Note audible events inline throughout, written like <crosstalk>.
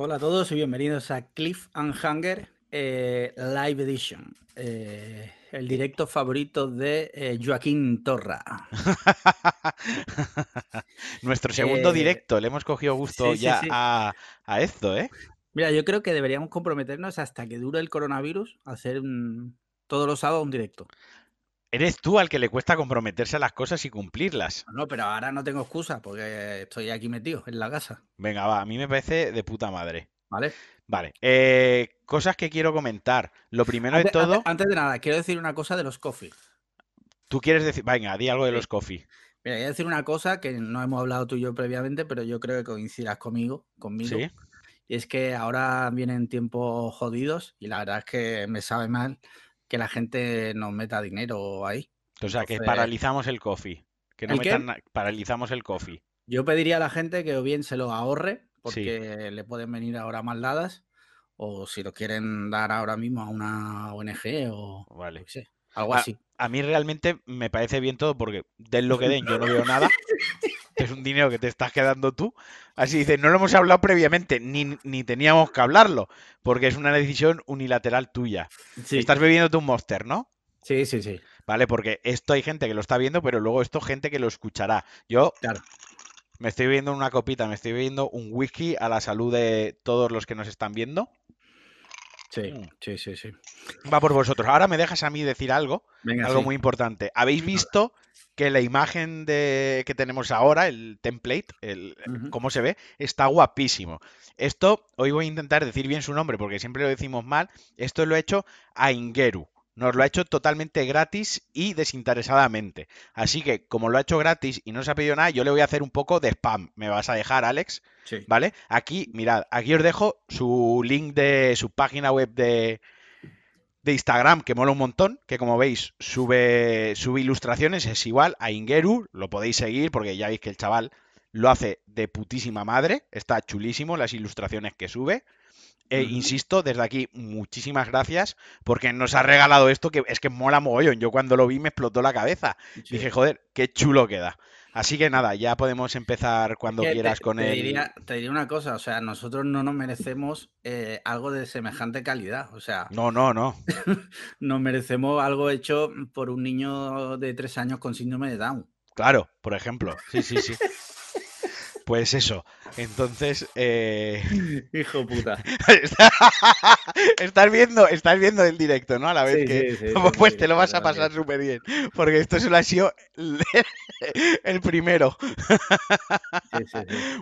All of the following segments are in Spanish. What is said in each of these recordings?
Hola a todos y bienvenidos a Cliff and Hanger eh, Live Edition, eh, el directo favorito de eh, Joaquín Torra. <laughs> Nuestro segundo directo, le hemos cogido gusto sí, sí, ya sí. A, a esto, ¿eh? Mira, yo creo que deberíamos comprometernos hasta que dure el coronavirus a hacer un- todos los sábados un directo. Eres tú al que le cuesta comprometerse a las cosas y cumplirlas. No, pero ahora no tengo excusa porque estoy aquí metido en la casa, Venga, va, a mí me parece de puta madre. ¿vale? Vale, eh, cosas que quiero comentar. Lo primero de todo, antes- antes de nada, quiero decir una cosa de los coffee. tú quieres decir, venga, di algo de Sí. los coffee. Mira, voy a decir una cosa que no hemos hablado tú y yo previamente, pero yo creo que coincidirás conmigo, conmigo. ¿Sí? Y es que ahora vienen tiempos jodidos y la verdad es que me sabe mal que la gente nos meta dinero ahí. O sea, que Entonces- paralizamos el coffee. Que no ¿El metan paralizamos el coffee. Yo pediría a la gente que o bien se lo ahorre, porque le pueden venir ahora mal dadas, o si lo quieren dar ahora mismo a una ONG o Vale. sé, algo Ah, así. A mí realmente me parece bien todo porque den lo que den, yo no veo nada. <laughs> Es un dinero que te estás quedando tú. Así dices, no lo hemos hablado previamente, ni, ni teníamos que hablarlo, porque es una decisión unilateral tuya. Sí, Estás bebiéndote un Monster, ¿no? sí, sí, sí, ¿Vale? Porque esto hay gente que lo está viendo, pero luego esto gente que lo escuchará. Yo claro. me estoy bebiendo una copita, me estoy bebiendo un whisky a la salud de todos los que nos están viendo. Sí, Mm. sí, sí, sí. Va por vosotros. Ahora me dejas a mí decir algo. Venga, Algo sí. muy importante. ¿Habéis visto que la imagen de que tenemos ahora, el template, el cómo se ve, está guapísimo? Esto, hoy voy a intentar decir bien su nombre porque siempre lo decimos mal. Esto lo he hecho a Ingeru. Nos lo ha hecho totalmente gratis y desinteresadamente. Así que, como lo ha hecho gratis y no se ha pedido nada, yo le voy a hacer un poco de spam. ¿Me vas a dejar, Alex? Sí. ¿Vale? Aquí, mirad, aquí os dejo su link de su página web de, de Instagram, que mola un montón, que como veis, sube, sube ilustraciones, es igual a Ingeru, lo podéis seguir porque ya veis que el chaval lo hace de putísima madre, está chulísimo las ilustraciones que sube. E insisto, desde aquí, muchísimas gracias porque nos ha regalado esto que es que mola mogollón. Yo cuando lo vi me explotó la cabeza. Sí. Dije, joder, qué chulo queda. Así que nada, ya podemos empezar cuando te- quieras con te el. Te diría una cosa, o sea, nosotros no nos merecemos eh, algo de semejante calidad. O sea, No, no, no. <laughs> nos merecemos algo hecho por un niño de tres años con síndrome de Down. Claro, por ejemplo. Sí, sí, sí. <laughs> Pues eso. Entonces, eh... <laughs> Hijo puta. <laughs> estás viendo, estás viendo el directo, ¿no? A la vez Sí, que. sí, sí, Pues te lo vas a pasar súper bien. Porque esto solo ha sido <laughs> el, primero.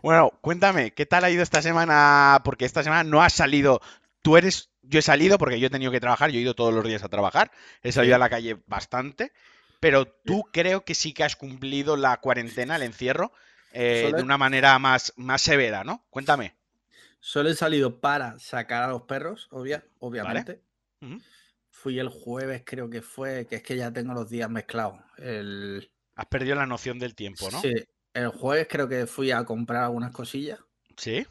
Bueno, cuéntame, ¿qué tal ha ido esta semana? Porque esta semana no has salido. Tú eres. Yo he salido porque yo he tenido que trabajar, yo he ido todos los días a trabajar. He salido a la calle bastante. Pero tú creo que sí que has cumplido la cuarentena, el encierro, eh, de una manera más, más severa, ¿no? Cuéntame. Solo he salido para sacar a los perros, obvia, obviamente. Fui el jueves, creo que fue, que es que ya tengo los días mezclados. El, Has perdido la noción del tiempo, ¿no? sí, el jueves creo que fui a comprar algunas cosillas. Sí.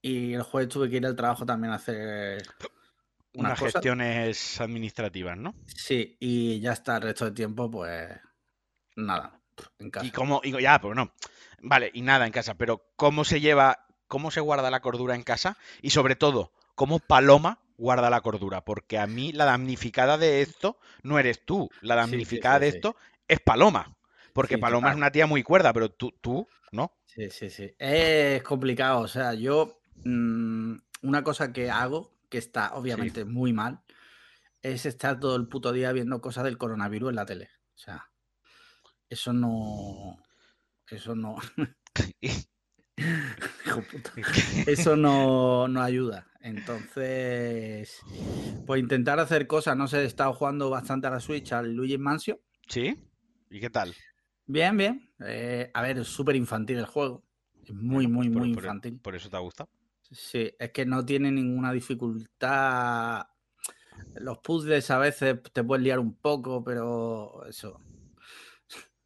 Y el jueves tuve que ir al trabajo también a hacer unas gestiones administrativas, ¿no? Sí, y ya está, el resto del tiempo, pues nada, en casa. Y cómo, y ya, pues no. Vale, y nada en casa, pero ¿cómo se lleva, cómo se guarda la cordura en casa? Y sobre todo, ¿cómo Paloma guarda la cordura? Porque a mí la damnificada de esto no eres tú, la Sí, sí, damnificada sí, de esto es Paloma. Porque Paloma es una tía muy cuerda, pero tú, tú, ¿no? Sí, sí, sí. Es complicado. O sea, yo mm, una cosa que hago, que está obviamente muy mal, es estar todo el puto día viendo cosas del coronavirus en la tele. O sea, eso no. Eso no. <laughs> Hijo puta. <laughs> Eso no, no ayuda. Entonces, pues intentar hacer cosas. No sé, he estado jugando bastante a la Switch al Luigi Mansion. ¿Sí? ¿Y qué tal? Bien, bien. Eh, a ver, es súper infantil el juego. Es muy, muy, Por- muy por- infantil. Por eso te ha gustado. Sí, es que no tiene ninguna dificultad. Los puzzles a veces te pueden liar un poco, pero eso.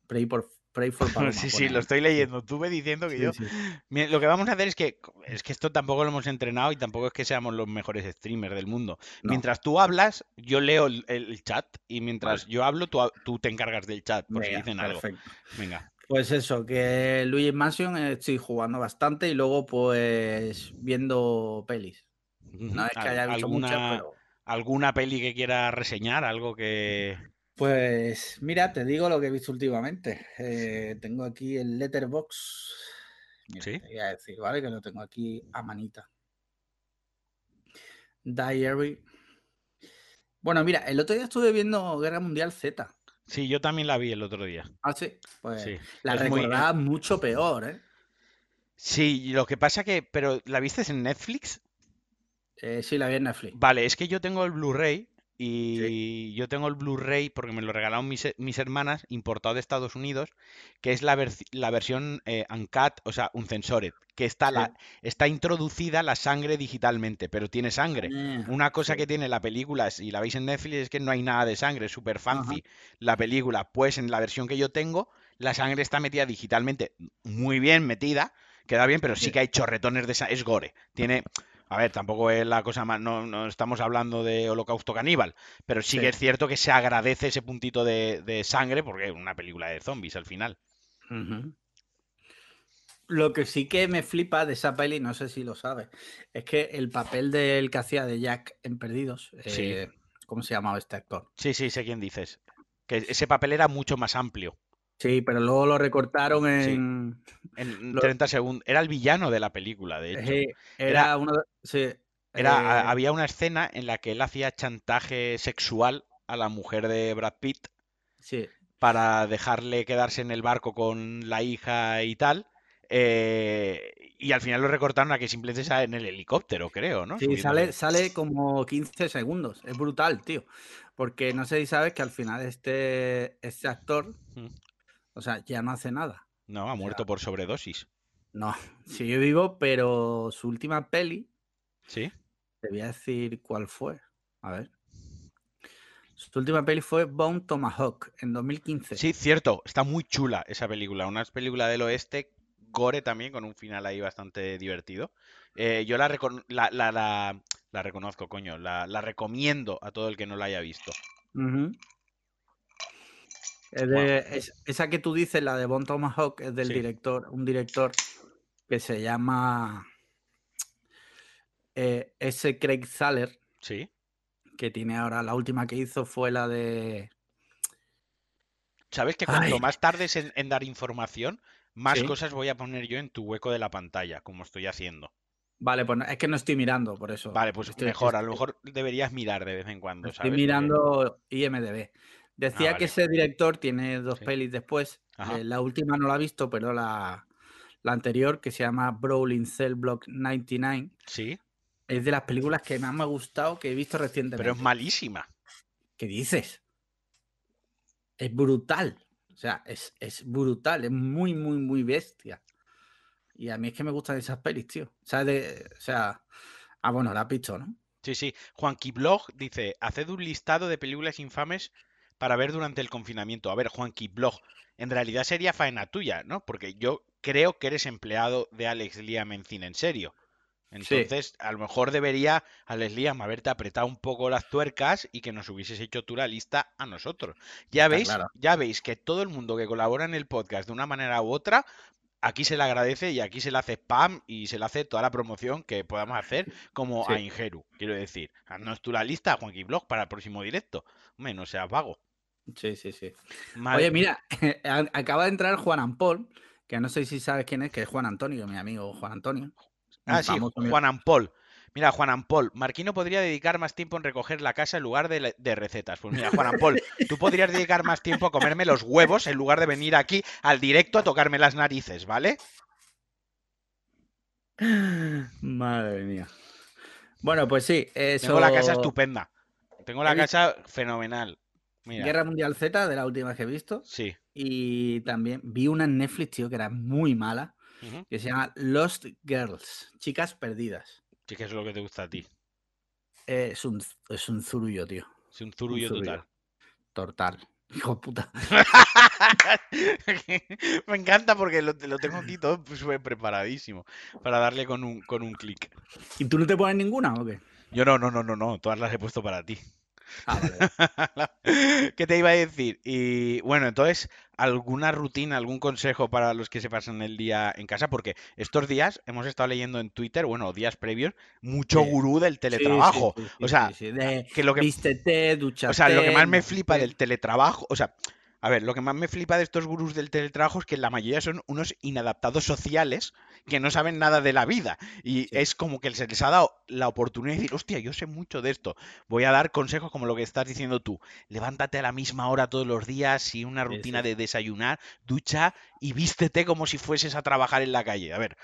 Pray, por, pray for Paloma. Sí, sí, lo estoy leyendo. Tú ve diciendo que Sí, yo sí. Mira, Lo que vamos a hacer es que es que esto tampoco lo hemos entrenado y tampoco es que seamos los mejores streamers del mundo. No. Mientras tú hablas, yo leo el, el chat y mientras Vale. yo hablo, tú, tú te encargas del chat por si dicen algo. perfecto. Venga. Pues eso, que Luigi Mansion estoy jugando bastante y luego pues viendo pelis. No es que haya visto muchas, pero... ¿Alguna peli que quiera reseñar? ¿Algo que...? Pues mira, te digo lo que he visto últimamente. Eh, tengo aquí el Letterbox. ¿Sí? Te voy a decir, ¿vale? Que lo tengo aquí a manita. Diary. Bueno, mira, el otro día estuve viendo Guerra Mundial Z. Sí, yo también la vi el otro día. Ah, sí. Pues la recordaba mucho peor, ¿eh? Sí, lo que pasa que. ¿Pero la viste en Netflix? Eh, sí, la vi en Netflix. Vale, es que yo tengo el Blu-ray y yo tengo el Blu-ray porque me lo regalaron mis, hermanas, importado de Estados Unidos, que es la, la versión eh, uncut, o sea, un censored, que está, la, está introducida la sangre digitalmente, pero tiene sangre. Ah, Una cosa que tiene la película, si la veis en Netflix, es que no hay nada de sangre, es súper fancy la película. Pues en la versión que yo tengo, la sangre está metida digitalmente, muy bien metida, queda bien, pero sí que hay chorretones de sangre, es gore. Tiene a ver, tampoco es la cosa más, no, estamos hablando de holocausto caníbal, pero sí, que es cierto que se agradece ese puntito de, sangre porque es una película de zombies al final. Lo que sí que me flipa de esa peli, no sé si lo sabes, es que el papel del que hacía de Jack en Perdidos, eh, ¿cómo se llamaba este actor? Sí, sí, sé quién dices. Que ese papel era mucho más amplio. Sí, pero luego lo recortaron en... En 30 segundos. Era el villano de la película, de hecho. era, uno era, eh, Había una escena en la que él hacía chantaje sexual a la mujer de Brad Pitt. Sí. Para dejarle quedarse en el barco con la hija y tal. Eh, y al final lo recortaron a que simplemente sale en el helicóptero, creo, ¿no? Sí, sale, sale como 15 segundos. Es brutal, tío. Porque no sé si sabes que al final este, este actor, o sea, ya no hace nada. No, ha muerto por sobredosis. No, <laughs> sigue vivo, pero su última peli. Sí. Te voy a decir cuál fue. A ver. Su última peli fue Bone Tomahawk en 2015. Sí, cierto. Está muy chula esa película. Una película del oeste, gore también, con un final ahí bastante divertido. Eh, yo la, la, reconozco, coño. La, recomiendo a todo el que no la haya visto esa que tú dices, la de Bon Tomahawk, es del director, un director que se llama eh, S. Craig Thaler. Sí. Que tiene ahora, la última que hizo fue la de. ¿Sabes que cuanto más tardes en, dar información, más cosas voy a poner yo en tu hueco de la pantalla, como estoy haciendo? Vale, pues es que no estoy mirando, por eso. Vale, pues estoy, mejor, a lo mejor deberías mirar de vez en cuando. Estoy mirando IMDB. Decía que ese director tiene dos pelis después. Eh, la última no la he visto, pero la, anterior, que se llama Brawling Cell Block 99. Sí. Es de las películas que más me ha gustado que he visto recientemente. Pero es malísima. ¿Qué dices? Es brutal. O sea, es, brutal. Es muy, muy, muy bestia. Y a mí es que me gustan esas pelis, tío. O sea, de, o sea ah, bueno, la has visto, ¿no? Sí, sí. Juanqui Blog dice: Haced un listado de películas infames para ver durante el confinamiento. A ver, Juanqui, blog, en realidad sería faena tuya, ¿no? Porque yo creo que eres empleado de Alex Liam en cine en serio. Entonces, a lo mejor debería Alex Liam haberte apretado un poco las tuercas y que nos hubieses hecho tú la lista a nosotros. Ya veis, ya veis que todo el mundo que colabora en el podcast de una manera u otra, aquí se le agradece y aquí se le hace spam y se le hace toda la promoción que podamos hacer como a Ingeru. Quiero decir, haznos tú la lista, Juanqui Blog, para el próximo directo. Hombre, no seas vago. Sí, sí, sí. Oye, mira, <laughs> acaba de entrar Juan Ampol, que no sé si sabes quién es, que es Juan Antonio, mi amigo Juan Antonio. Ah, sí, Juan Ampol. Mira, Juan Ampol, Marquino podría dedicar más tiempo en recoger la casa en lugar de, recetas. Pues mira, Juan Ampol, <laughs> tú podrías dedicar más tiempo a comerme los huevos en lugar de venir aquí al directo a tocarme las narices, ¿vale? Madre mía. Bueno, pues sí, eso... Tengo la casa estupenda. Tengo la casa fenomenal. Guerra Mundial Z, de la última que he visto. Sí. Y también vi una en Netflix, tío, que era muy mala, que se llama Lost Girls, Chicas Perdidas. Sí, que es lo que te gusta a ti. es, un, es un zurullo, tío. Es un zurullo, total. Total. Hijo de puta. <laughs> Me encanta porque lo, tengo aquí todo súper preparadísimo para darle con un, con un clic. ¿Y tú no te pones ninguna o qué? Yo no, no, no, no, no. Todas las he puesto para ti. Ah, vale. <laughs> ¿Qué te iba a decir? Y bueno, entonces, ¿alguna rutina, algún consejo para los que se pasan el día en casa? Porque estos días hemos estado leyendo en Twitter, bueno, días previos, mucho Sí. gurú del teletrabajo. sí, sí, O sea, de que lo que, vístete, duchate. o sea, lo que más me flipa qué. del teletrabajo, o sea, a ver, lo que más me flipa de estos gurús del teletrabajo es que la mayoría son unos inadaptados sociales que no saben nada de la vida. Y Sí. es como que se les ha dado la oportunidad de decir, hostia, yo sé mucho de esto. Voy a dar consejos como lo que estás diciendo tú. Levántate a la misma hora todos los días y una rutina sí. de desayunar, ducha y vístete como si fueses a trabajar en la calle. A ver,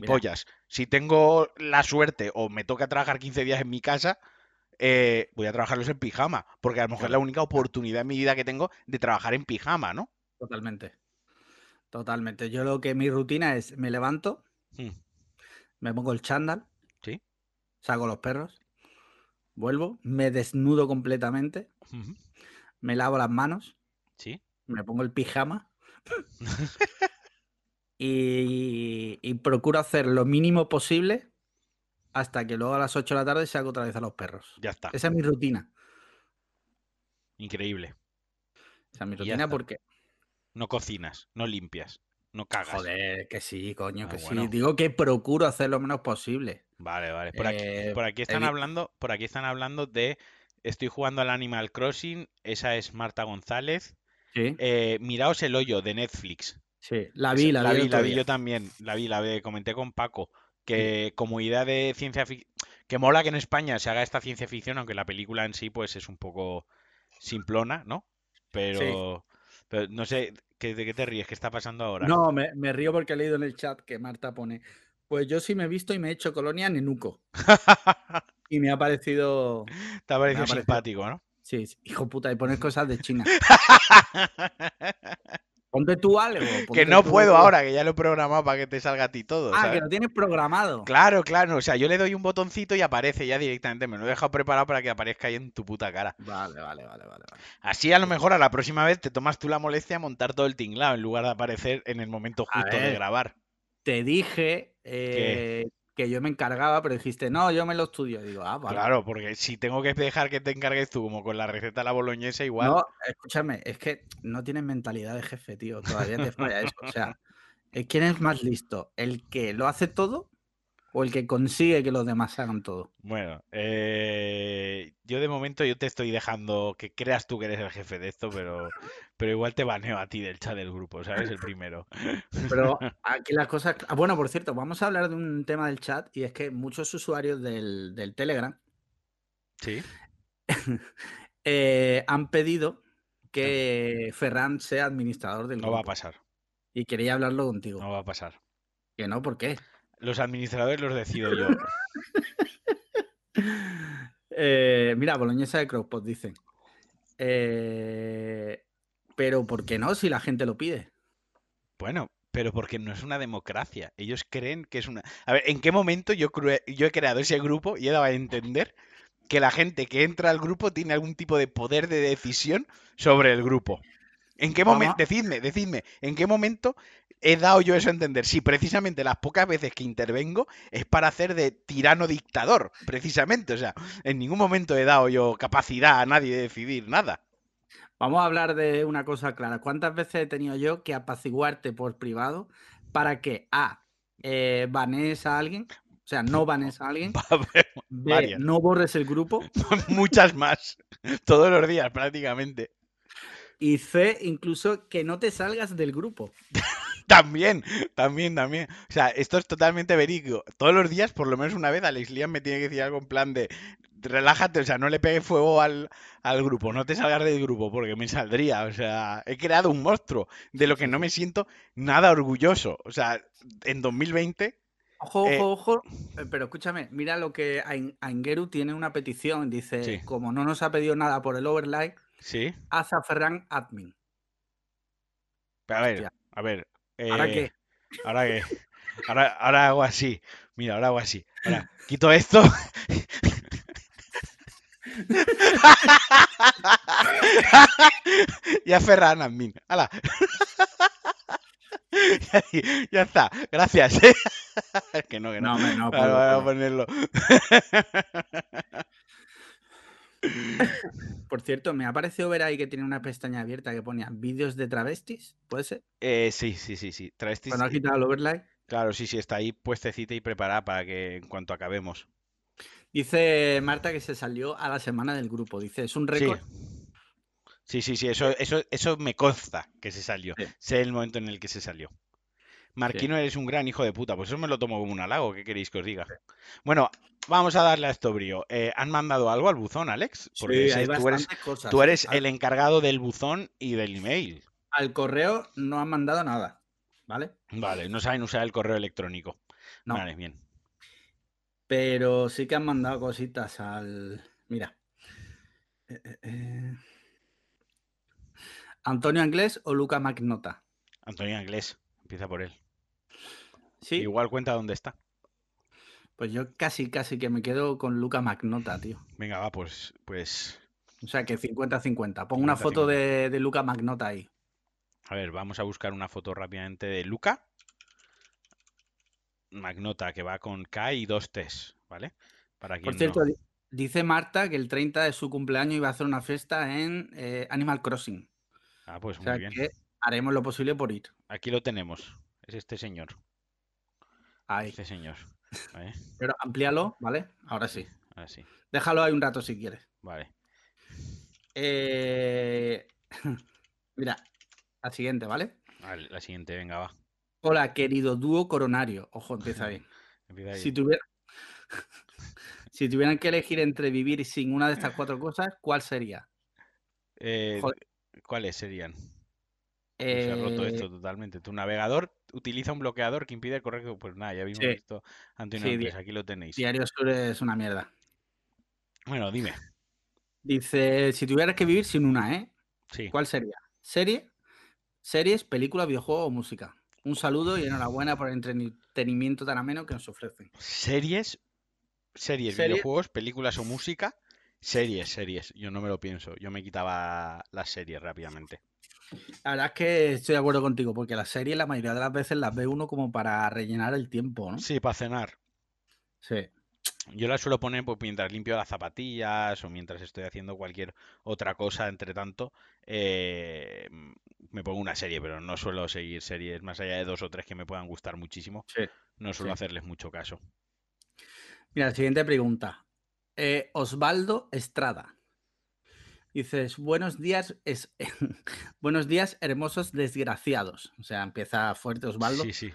Mira, gilipollas. Si tengo la suerte o me toca trabajar 15 días en mi casa, eh, voy a trabajarlos en pijama, porque a lo mejor es la única oportunidad en mi vida que tengo de trabajar en pijama, ¿no? totalmente. Totalmente. Yo lo que mi rutina es, me levanto, Hmm, me pongo el chándal, Sí. saco los perros, vuelvo, me desnudo completamente, me lavo las manos, Sí. me pongo el pijama <laughs> y, y procuro hacer lo mínimo posible hasta que luego a las 8 de la tarde saco otra vez a los perros. Ya está. Esa es mi rutina. Increíble. Esa es mi rutina porque, No cocinas, no limpias, no cagas. joder, que sí, coño, Ah, que sí. Digo que procuro hacer lo menos posible. Vale, vale. Por aquí, Eh, por aquí están hablando, por aquí están hablando de estoy jugando al Animal Crossing, esa es Marta González. Sí, Eh, miraos el hoyo de Netflix. sí, la vi, la vi el la vi yo también, la vi, la vi, comenté con Paco, que como idea de ciencia ficción, que mola que en España se haga esta ciencia ficción, aunque la película en sí pues es un poco simplona, ¿no? sí. Pero, pero no sé, ¿qué- ¿de qué te ríes? ¿Qué está pasando ahora? No, me, me río porque he leído en el chat que Marta pone, pues yo sí me he visto y me he hecho colonia Nenuco. <laughs> Y me ha parecido, Te ha parecido simpático, ¿no? sí, sí, hijo puta, y pones cosas de China. <laughs> Ponte tú algo, <laughs> Que ponte no tú... puedo ahora, que ya lo he programado para que te salga a ti todo, Ah, que lo tienes programado. Claro, claro, o sea, yo le doy un botoncito y aparece ya directamente, me lo he dejado preparado para que aparezca ahí en tu puta cara. Vale, vale, vale, vale. Así a lo mejor a la próxima vez te tomas tú la molestia de montar todo el tinglado en lugar de aparecer en el momento A justo de grabar. te dije Que, eh, que yo me encargaba, pero dijiste, no, yo me lo estudio. Digo, ah, vale. claro, porque si tengo que dejar que te encargues tú como con la receta de la boloñesa, igual. No, escúchame, es que no tienes mentalidad de jefe, tío. Todavía te falla eso. O sea, ¿quién es más listo? ¿El que lo hace todo o el que consigue que los demás hagan todo? Bueno, eh, yo de momento yo te estoy dejando que creas tú que eres el jefe de esto, pero, pero igual te baneo a ti del chat del grupo, ¿sabes? El primero. Pero <laughs> aquí las cosas... ah, bueno, por cierto, vamos a hablar de un tema del chat y es que muchos usuarios del, del Telegram Sí. <laughs> eh, han pedido que Ferran sea administrador del No va a grupo pasar, y quería hablarlo contigo. no va a pasar. Que no, ¿por qué? Los administradores los decido yo. <laughs> Eh, mira, Boloñesa de Crowpot dicen. Eh, pero ¿por qué no? Si la gente lo pide. Bueno, pero porque no es una democracia. Ellos creen que es una... A ver, ¿en qué momento yo, yo he creado ese grupo y he dado a entender que la gente que entra al grupo tiene algún tipo de poder de decisión sobre el grupo? ¿En qué momento? Decidme, decidme, ¿en qué momento he dado yo eso a entender? Si precisamente las pocas veces que intervengo es para hacer de tirano dictador, precisamente. O sea, en ningún momento he dado yo capacidad a nadie de decidir nada. vamos a hablar de una cosa clara. ¿Cuántas veces he tenido yo que apaciguarte por privado para que A, eh, banees a alguien? O sea, no banees a alguien. <laughs> B, no borres el grupo. <laughs> Muchas más. Todos los días prácticamente. Y C, incluso que no te salgas del grupo. También, también, también. O sea, esto es totalmente verídico. Todos los días, por lo menos una vez, Alex Liam me tiene que decir algo en plan de relájate, o sea, no le pegues fuego al, al grupo, no te salgas del grupo, porque me saldría. O sea, he creado un monstruo de lo que no me siento nada orgulloso. O sea, en 2020, Ojo, eh, ojo, ojo. eh, Pero escúchame, mira lo que Ain- Aingeru tiene una petición. Dice, sí, como no nos ha pedido nada por el overlay, sí. haz a Ferran admin. Pero a ver, Hostia, a ver. ¿Ahora eh, qué? ahora que. Ahora, ahora hago así. Mira, ahora hago así. Ahora quito esto. <laughs> ya Ferran admin. ¡Hala! ya, <laughs> ya está. Gracias. ¿eh? <laughs> que no, que no. No, puedo, vale, voy a ponerlo. Por cierto, me ha parecido ver ahí que tiene una pestaña abierta que ponía vídeos de travestis, ¿puede ser? Eh, sí, sí, sí, sí. Travestis. Cuando has quitado el overlay. Claro, sí, sí, está ahí puestecita y preparada para que en cuanto acabemos. Dice Marta que se salió a la semana del grupo. Dice, es un récord. Sí, sí, sí, eso, eso, eso me consta que se salió. Sí. Sé el momento en el que se salió. Marquino, eres un gran hijo de puta. Pues eso me lo tomo como un halago. ¿Qué queréis que os diga? Bueno, vamos a darle a esto brío. Eh, ¿Han mandado algo al buzón, Alex? Porque Sí, hay tú eres, cosas. tú eres el encargado del buzón y del email. Al correo no han mandado nada, ¿vale? Vale, no saben usar el correo electrónico. No. Vale, bien. Pero sí que han mandado cositas al. Mira. Eh, eh. ¿Antonio Anglés o Luca Magnota? Antonio Anglés, empieza por él. Sí, Igual cuenta dónde está. pues yo casi, casi que me quedo con Luca Magnota, tío. Venga, va, pues, pues. O sea que 50-50. Pongo una 50-50. foto de, de Luca Magnota ahí. A ver, vamos a buscar una foto rápidamente de Luca. Magnota, que va con K y dos T's, ¿vale? Para Por cierto, no- dice Marta que el 30 de su cumpleaños iba a hacer una fiesta en eh, Animal Crossing. Ah, pues O sea muy bien. que haremos lo posible por ir. Aquí lo tenemos. Es este señor. Ahí. Este señor. Pero amplíalo, ¿vale? Ahora sí. Ahora sí. Déjalo ahí un rato si quieres. Vale. Eh, <laughs> Mira, la siguiente, ¿vale? Vale, la siguiente, venga, va. Hola, querido dúo coronario. Ojo, empieza bien. <laughs> Empieza Si, tuviera... <laughs> si tuvieran que elegir entre vivir sin una de estas cuatro cosas, ¿cuál sería? Eh. ¿Cuáles serían? Se ha roto Eh, esto totalmente. Tu navegador utiliza un bloqueador que impide el correcto. Pues nada, ya vimos Sí. esto Sí, Andrés, di- aquí lo tenéis. Diario Sur es una mierda. Bueno, dime. Dice, si tuvieras que vivir sin una, ¿eh? Sí. ¿Cuál sería? ¿Serie? ¿Series, película, videojuego o música? Un saludo y enhorabuena por el entretenimiento tan ameno que nos ofrecen. Series, series, Serie- videojuegos, películas o música. Series, series. Yo no me lo pienso. Yo me quitaba las series rápidamente. La verdad es que estoy de acuerdo contigo, porque las series la mayoría de las veces las ve uno como para rellenar el tiempo, ¿no? Sí, para cenar. Sí. Yo las suelo poner pues, mientras limpio las zapatillas o mientras estoy haciendo cualquier otra cosa, entre tanto, eh, me pongo una serie, pero no suelo seguir series más allá de dos o tres que me puedan gustar muchísimo. Sí. No suelo Sí. hacerles mucho caso. Mira, siguiente pregunta. Eh, Osvaldo Estrada. Dices, buenos días, es... <laughs> buenos días, hermosos desgraciados. O sea, empieza fuerte Osvaldo. Sí, sí.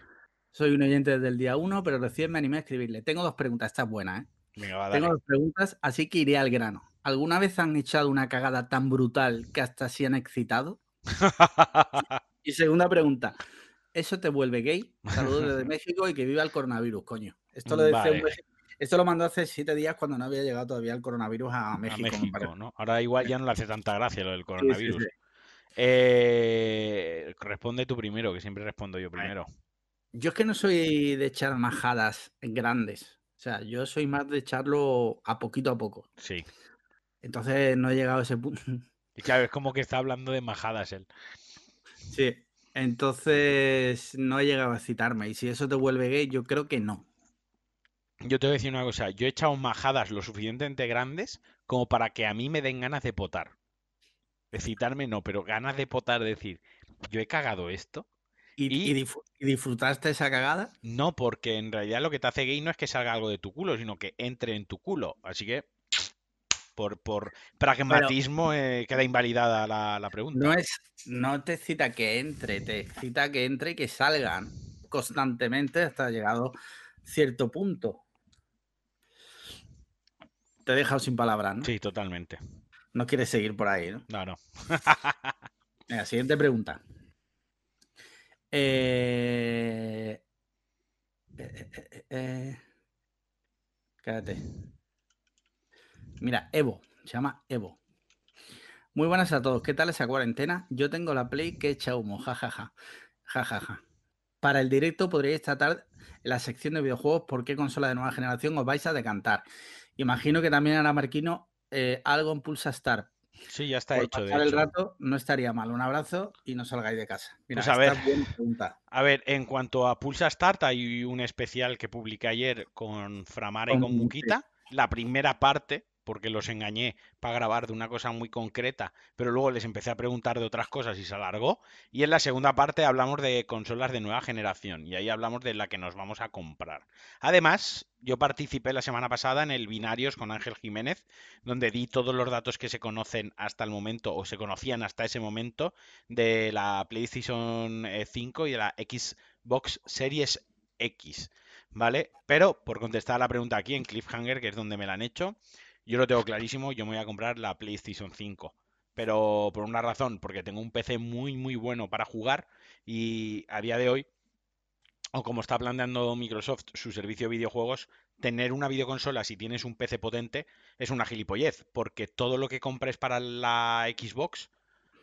Soy un oyente desde el día uno, pero recién me animé a escribirle. Tengo dos preguntas, esta es buena, ¿eh? Venga, va, Tengo dos preguntas, así que iré al grano. ¿Alguna vez han echado una cagada tan brutal que hasta se han excitado? <laughs> Y segunda pregunta, ¿eso te vuelve gay? Saludos desde <laughs> México y que viva el coronavirus, coño. Esto lo, decía un Vale. Esto lo mandó hace siete días cuando no había llegado todavía el coronavirus a México. Ahora igual ya no le hace tanta gracia lo del Sí, sí, coronavirus. sí. Eh, responde tú primero, que siempre respondo yo primero. Yo es que no soy de echar majadas grandes. O sea, yo soy más de echarlo a poquito a poco. Sí. Entonces no he llegado a ese punto. <laughs> Y claro, es como que está hablando de majadas él. Sí. Entonces no he llegado a citarme. Y si eso te vuelve gay, yo creo que no. Yo te voy a decir una cosa, yo he echado majadas lo suficientemente grandes como para que a mí me den ganas de potar. De citarme no, pero ganas de potar, decir, yo he cagado esto. ¿Y, disfrutaste esa cagada? No, porque en realidad lo que te hace gay no es que salga algo de tu culo, sino que entre en tu culo. Así que, por, por pragmatismo, eh, queda invalidada la, la pregunta. No es, no te cita que entre, te cita que entre y que salgan constantemente hasta llegado cierto punto. Te he dejado sin palabras, ¿no? Sí, totalmente. No quieres seguir por ahí, ¿no? No, no. <laughs> Venga, siguiente pregunta. Eh, eh, eh, eh. Cállate. Mira, Evo, se llama Evo. Muy buenas a todos. ¿Qué tal esa cuarentena? Yo tengo la Play que echa humo, jajaja. Jajaja. Para el directo podríais tratar la sección de videojuegos por qué consola de nueva generación os vais a decantar. Imagino que también hará Marquino eh, algo en Pulsa Star. Sí, ya está Por hecho, de el hecho. rato no estaría mal. Un abrazo y no salgáis de casa. Mira, Pues a ver. A ver, en cuanto a Pulsa Start, hay un especial que publiqué ayer con Framara y con Muquita. La primera parte, porque los engañé para grabar de una cosa muy concreta, pero luego les empecé a preguntar de otras cosas y se alargó. Y en la segunda parte hablamos de consolas de nueva generación y ahí hablamos de la que nos vamos a comprar. Además, yo participé la semana pasada en el Binarios con Ángel Jiménez, donde di todos los datos que se conocen hasta el momento o se conocían hasta ese momento de la PlayStation 5 eh, y de la Xbox Series X. ¿Vale? Pero por contestar a la pregunta aquí en Cliffhanger, que es donde me la han hecho, yo lo tengo clarísimo, yo me voy a comprar la PlayStation 5. Pero por una razón, porque tengo un PC muy, muy bueno para jugar y a día de hoy, o como está planteando Microsoft su servicio de videojuegos, tener una videoconsola si tienes un PC potente es una gilipollez, porque todo lo que compres para la Xbox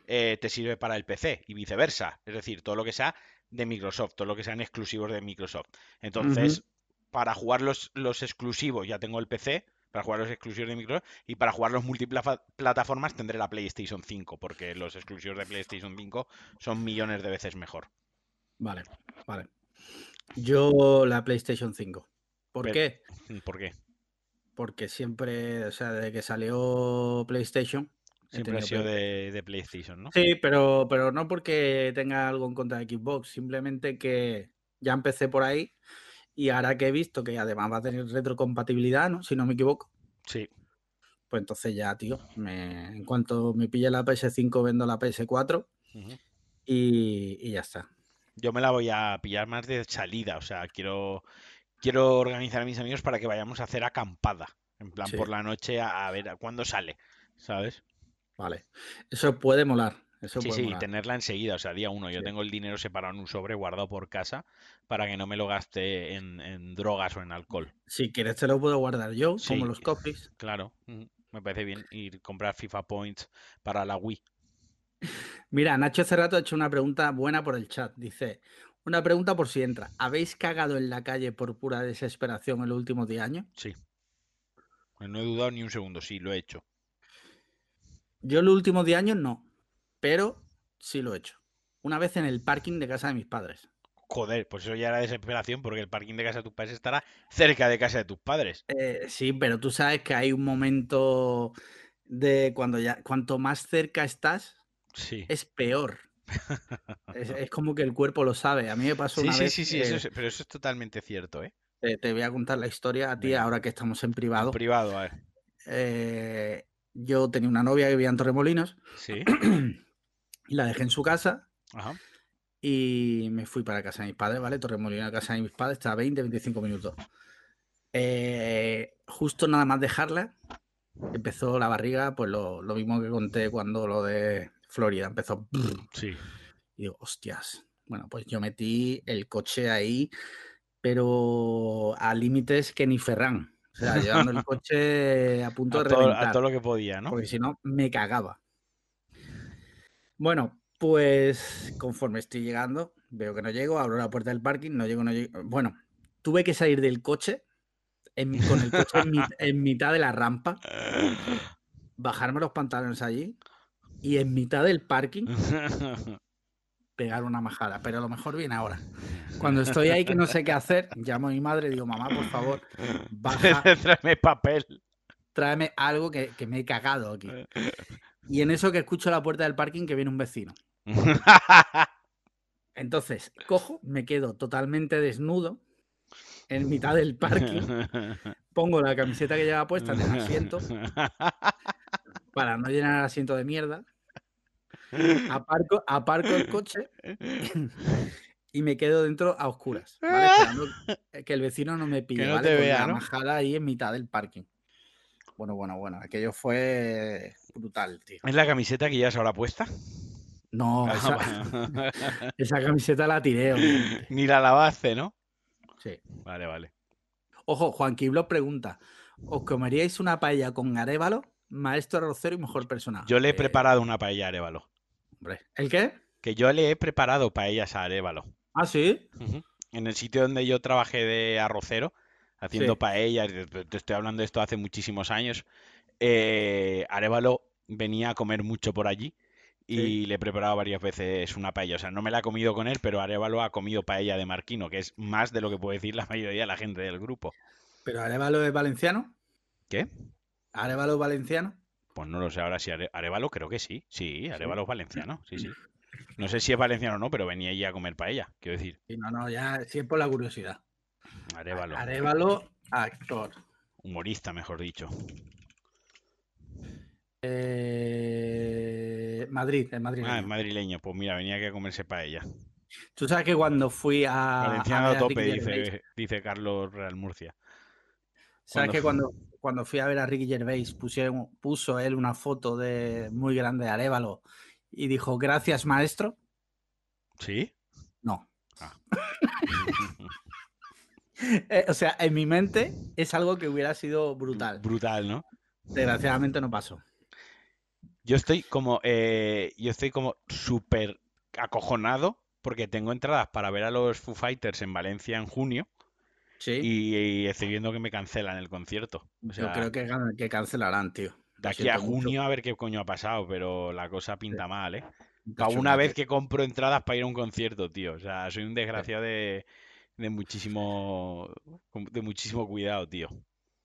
eh, te sirve para el PC y viceversa. Es decir, todo lo que sea de Microsoft, todo lo que sean exclusivos de Microsoft. Entonces, para jugar los, los, exclusivos ya tengo el PC, para jugar los exclusivos de Microsoft, y para jugar los multiplataformas tendré la PlayStation 5, porque los exclusivos de PlayStation 5 son millones de veces mejor. Vale, vale. Yo la PlayStation 5. ¿Por qué? ¿Por qué? Porque siempre, o sea, desde que salió PlayStation, Siempre ha sido de, PlayStation, ¿no? Sí, pero, pero no porque tenga algo en contra de Xbox, simplemente que ya empecé por ahí y ahora que he visto que además va a tener retrocompatibilidad, ¿no? Si no me equivoco. Sí. Pues entonces ya, tío, en cuanto me pille la PS5 vendo la PS4 y, y ya está. Yo me la voy a pillar más de salida, o sea, quiero, quiero organizar a mis amigos para que vayamos a hacer acampada, en plan por la noche a, a ver cuándo sale, ¿sabes? Vale. Eso puede molar. Eso sí, sí, tenerla enseguida, o sea, día uno. Yo tengo el dinero separado en un sobre guardado por casa para que no me lo gaste en, drogas o en alcohol. Si quieres te lo puedo guardar yo, como los copies. Claro, me parece bien ir comprar FIFA Points para la Wii. Mira, Nacho hace rato ha hecho una pregunta buena por el chat. Dice, una pregunta por si entra. ¿Habéis cagado en la calle por pura desesperación en los últimos 10 años? Sí. No he dudado ni un segundo, sí, lo he hecho. Yo los últimos 10 años no, pero sí lo he hecho. Una vez en el parking de casa de mis padres. Joder, pues eso ya era desesperación porque el parking de casa de tus padres estará cerca de casa de tus padres. Eh, sí, pero tú sabes que hay un momento de cuando ya, cuanto más cerca estás, sí. es peor. <laughs> es, como que el cuerpo lo sabe. A mí me pasó una sí, vez. Sí, sí, sí, pero eso es totalmente cierto, ¿eh? Te, voy a contar la historia a ti ahora que estamos en privado. En privado, a ver. Eh, yo tenía una novia que vivía en Torremolinos. Sí. <clears throat> y la dejé en su casa. Ajá. Y me fui para casa de mis padres, ¿vale? Torremolinos, casa de mis padres, está a 20, 25 minutos. Eh, justo nada más dejarla, empezó la barriga, pues lo, mismo que conté cuando lo de Florida empezó. Sí. Y digo, hostias. Bueno, pues yo metí el coche ahí, pero a límites que ni Ferran. O sea, llevando el <laughs> coche a punto de reventar. A todo lo que podía, ¿no? Porque si no, me cagaba. Bueno, pues conforme estoy llegando, veo que no llego, abro la puerta del parking, no llego, no llego. Bueno, tuve que salir del coche, con el coche <laughs> en, mitad de la rampa, bajarme los pantalones allí y en mitad del parking pegar una majada, pero a lo mejor viene ahora. Cuando estoy ahí que no sé qué hacer, llamo a mi madre y digo, mamá, por favor, baja. <laughs> tráeme papel. Tráeme algo que, me he cagado aquí. Y en eso que escucho la puerta del parking que viene un vecino. <laughs> Entonces, cojo, me quedo totalmente desnudo en mitad del parking, <laughs> pongo la camiseta que lleva puesta en el asiento <laughs> para no llenar el asiento de mierda Aparco, aparco el coche y me quedo dentro a oscuras, esperando que el vecino no me pille, no Te vea, la majada ahí en mitad del parking. Bueno, bueno, bueno, aquello fue brutal, tío. ¿Es la camiseta que llevas ahora puesta? No, ah, esa, <laughs> camiseta la tiré. Ni la lavaste, ¿no? Sí. Vale, vale. Ojo, Juan Quiblo pregunta: ¿Os comeríais una paella con arévalo? Maestro arrocero y mejor persona. Yo le he preparado una paella a arévalo. ¿el qué? Que yo le he preparado paellas a Arevalo. ¿Ah, sí? En el sitio donde yo trabajé de arrocero, haciendo paellas, te estoy hablando de esto hace muchísimos años, eh, Arevalo venía a comer mucho por allí y le he preparado varias veces una paella. O sea, no me la he comido con él, pero Arevalo ha comido paella de Marquino, que es más de lo que puede decir la mayoría de la gente del grupo. ¿Pero Arevalo es valenciano? ¿Qué? ¿Arevalo valenciano? Pues no lo sé ahora si Arevalo creo que sí. Sí, Arevalo es valenciano, sí, sí. No sé si es valenciano o no, pero venía ella a comer paella, quiero decir. Sí, no, no, ya sí es por la curiosidad. Arevalo. Arevalo, actor. Humorista, mejor dicho. Eh, Madrid, es madrileño. Ah, es madrileño. Pues mira, venía aquí a comerse paella. Tú sabes que cuando fui a. Valenciano a tope, Gervais, dice, Carlos Real Murcia. ¿Sabes que cuando, cuando fui a ver a Ricky Gervais pusieron- puso él una foto de muy grande de Arevalo y dijo, gracias maestro? ¿Sí? No. Ah. <laughs> Eh, o sea, en mi mente es algo que hubiera sido brutal. Brutal, ¿no? Desgraciadamente no pasó. Yo estoy como, eh, yo estoy como súper acojonado porque tengo entradas para ver a los Foo Fighters en Valencia en junio Sí. y, y estoy viendo que me cancelan el concierto. O Yo creo que, can- que cancelarán, tío. de aquí a mucho. junio a ver qué coño ha pasado, pero la cosa pinta mal, ¿eh? Para una vez que compro entradas para ir a un concierto, tío. O sea, soy un desgraciado de, de muchísimo, de muchísimo cuidado, tío.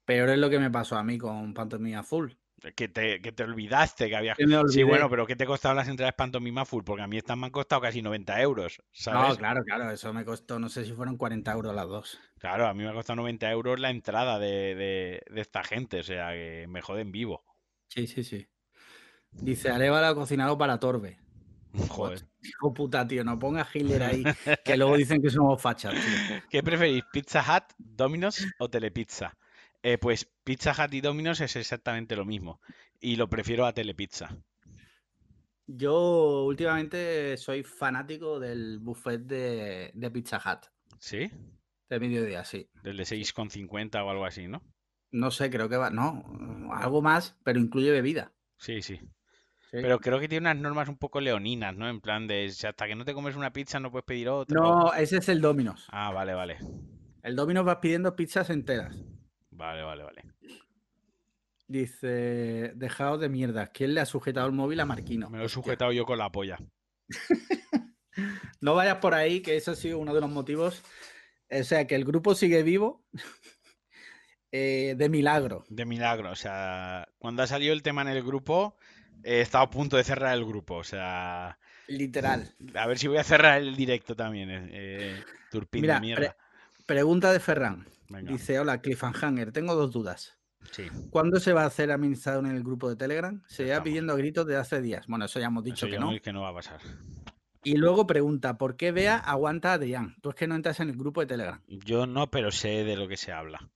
Peor es lo que me pasó a mí con Pantomima Full. Que te, que te olvidaste que había... Que Sí, bueno, pero ¿qué te costaron las entradas Pantomima Full? Porque a mí estas me han costado casi 90 euros, ¿sabes? No, claro, claro, eso me costó, no sé si fueron 40 euros las dos. Claro, a mí me ha costado 90 euros la entrada de, de- de esta gente, o sea, que me joden vivo. Sí, sí, sí. Dice, Arevalo ha cocinado para Torbe. <laughs> Joder. Hijo puta, tío, no pongas Hitler ahí, que luego <laughs> dicen que somos fachas, tío. ¿Qué preferís, Pizza Hut, Domino's o Telepizza? Eh, pues Pizza Hut y Domino's es exactamente lo mismo. Y lo prefiero a Telepizza. Yo últimamente soy fanático del buffet de, de Pizza Hut, ¿Sí? de mediodía, sí. Del de 6,50 o algo así, ¿no? No sé, creo que va, no, algo más, pero incluye bebida. Sí, sí. Sí. Pero creo que tiene unas normas un poco leoninas, ¿no? En plan de si hasta que no te comes una pizza no puedes pedir otra. o- No, ese es el Domino's. Ah, vale, vale. El Domino's vas pidiendo pizzas enteras. Vale, vale, vale. Dice, dejaos de mierda. ¿Quién le ha sujetado el móvil a Marquino? Me lo he sujetado yo con la polla. <laughs> No vayas por ahí, que eso ha sido uno de los motivos. O sea, que el grupo sigue vivo <laughs> eh, de milagro. De milagro. O sea, cuando ha salido el tema en el grupo, he estado a punto de cerrar el grupo. O sea, Literal. a ver si voy a cerrar el directo también. eh, eh, turpín Mira, de mierda. Pregunta de Ferran. Venga, Dice, hola, Cliffhanger, tengo dos dudas. sí. ¿Cuándo se va a hacer administrador en el grupo de Telegram? Se lleva pidiendo a gritos de hace días. Bueno, eso ya hemos dicho Eso que no. que no va a pasar. Y luego pregunta, ¿por qué Bea aguanta a Adrián? Tú es que no entras en el grupo de Telegram. Yo no, pero sé de lo que se habla.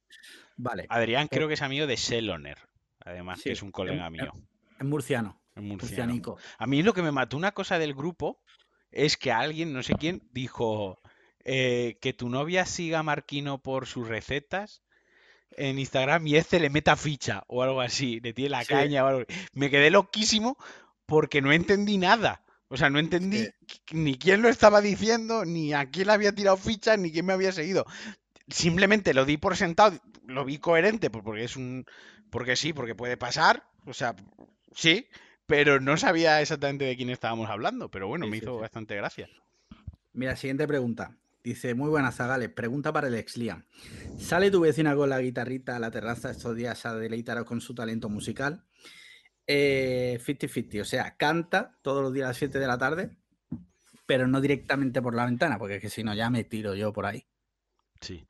Vale, Adrián creo que es amigo de Seloner. Además, Sí, que es un colega em- mío. Murciano, murcianico. A mí lo que me mató una cosa del grupo es que alguien, no sé quién, dijo eh, que tu novia siga a Marquino por sus recetas en Instagram y este le meta ficha o algo así, le tiene la Sí. caña o algo. Me quedé loquísimo porque no entendí nada. O sea, no entendí Sí. ni quién lo estaba diciendo, ni a quién le había tirado ficha, ni quién me había seguido. Simplemente lo di por sentado, lo vi coherente, pues porque es un. Porque sí, porque puede pasar. O sea, sí, pero no sabía exactamente de quién estábamos hablando. Pero bueno, Sí, me sí, hizo sí. bastante gracia. Mira, siguiente pregunta. Dice, muy buenas, Zagales. Pregunta para el ex Liam. ¿Sale tu vecina con la guitarrita a la terraza estos días a deleitaros con su talento musical? Eh, 50-50, o sea, canta todos los días a las 7 de la tarde, pero no directamente por la ventana, porque es que si no ya me tiro yo por ahí. Sí,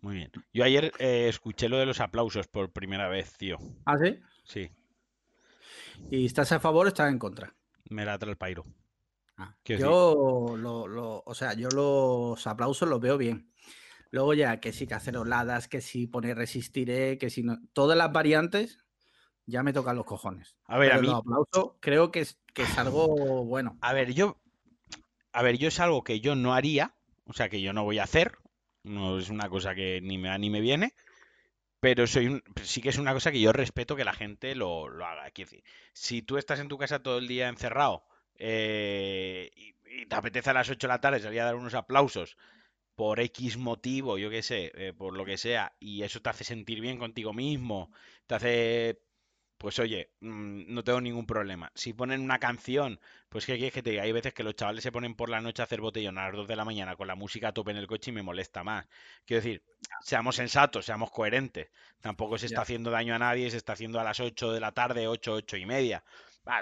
muy bien. Yo ayer eh, escuché lo de los aplausos por primera vez, tío. ¿Ah, sí? Sí, ¿Y estás a favor o estás en contra? me latra el pairo. Ah, yo, lo, lo- o sea, yo los aplausos los veo bien. Luego ya que sí, que hacer oladas, que sí poner resistiré, que si no, todas las variantes ya me tocan los cojones. A ver, a mí, los aplausos creo que es, que es algo bueno. a ver, yo, a ver, yo es algo que yo no haría, o sea, que yo no voy a hacer. No es una cosa que ni me va ni me viene. Pero soy sí que es una cosa que yo respeto que la gente lo, lo haga. Quiero decir, si tú estás en tu casa todo el día encerrado eh, y, y te apetece a las 8 de la tarde salir a dar unos aplausos por X motivo, yo qué sé, eh, por lo que sea, y eso te hace sentir bien contigo mismo, te hace, pues oye, mm, no tengo ningún problema. Si ponen una canción, pues ¿qué quieres que te diga? Hay veces que los chavales se ponen por la noche a hacer botellón a las 2 de la mañana con la música a tope en el coche y me molesta más. Quiero decir, seamos sensatos, seamos coherentes. Tampoco se está haciendo daño a nadie, se está haciendo a las 8 de la tarde, 8, 8 y media.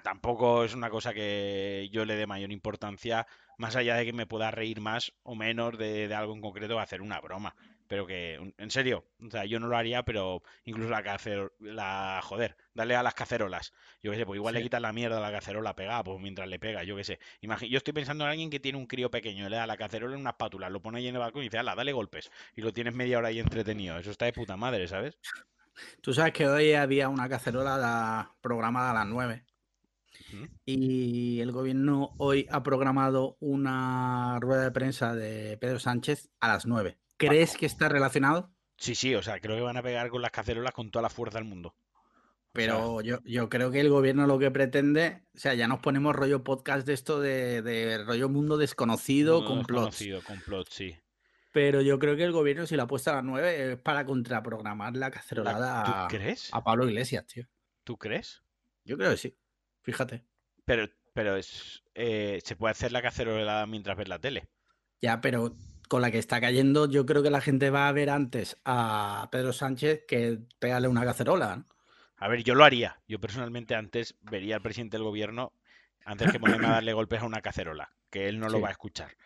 tampoco es una cosa que yo le dé mayor importancia, más allá de que me pueda reír más o menos de, de algo en concreto, a hacer una broma pero que, en serio, o sea, yo no lo haría, pero incluso la cacerola, la, joder, dale a las cacerolas. Yo qué sé, pues igual le quitas la mierda a la cacerola pegada, pues mientras le pega, yo qué sé. yo estoy pensando en alguien que tiene un crío pequeño, le da la cacerola en unas pátulas, lo pone ahí en el balcón y dice, ala, dale golpes. Y lo tienes media hora ahí entretenido. Eso está de puta madre, ¿sabes? Tú sabes que hoy había una cacerola programada a las 9. Y el gobierno hoy ha programado una rueda de prensa de Pedro Sánchez a las 9. ¿Crees que está relacionado? Sí, sí, o sea, creo que van a pegar con las cacerolas con toda la fuerza del mundo. Pero yo, yo, creo que el gobierno lo que pretende, o sea, ya nos ponemos rollo podcast de esto de, rollo mundo desconocido, con Desconocido, complot, sí. Pero yo creo que el gobierno, si la apuesta a las 9, es para contraprogramar la cacerolada ¿Tú crees? A, Pablo Iglesias, tío. ¿Tú crees? Yo creo que sí. Fíjate. Pero, pero es, eh, se puede hacer la cacerolada mientras ves la tele. Ya, pero con la que está cayendo, yo creo que la gente va a ver antes a Pedro Sánchez que pegarle una cacerola. A ver, yo lo haría. Yo personalmente antes vería al presidente del gobierno antes que ponerme a <clears throat> darle golpes a una cacerola, que él no lo va a escuchar.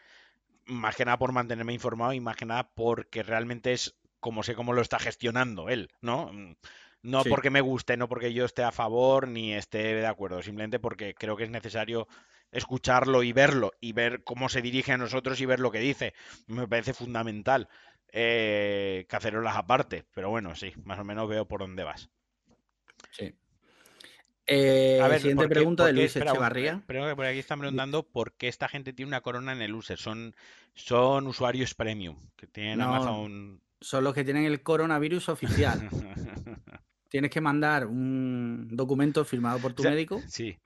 Más que nada por mantenerme informado y más que nada porque realmente es como sé cómo lo está gestionando él, ¿no? No porque me guste, no porque yo esté a favor ni esté de acuerdo, simplemente porque creo que es necesario escucharlo y verlo y ver cómo se dirige a nosotros y ver lo que dice. Me parece fundamental. Eh, cacerolas aparte, pero bueno, sí, más o menos veo por dónde vas. Sí. Eh, a ver, siguiente pregunta de Luis Echevarría. Pero por aquí están preguntando por qué esta gente tiene una corona en el user. Son, son usuarios premium que tienen Amazon. Son los que tienen el coronavirus oficial. <laughs> Tienes que mandar un documento firmado por tu médico. Sí.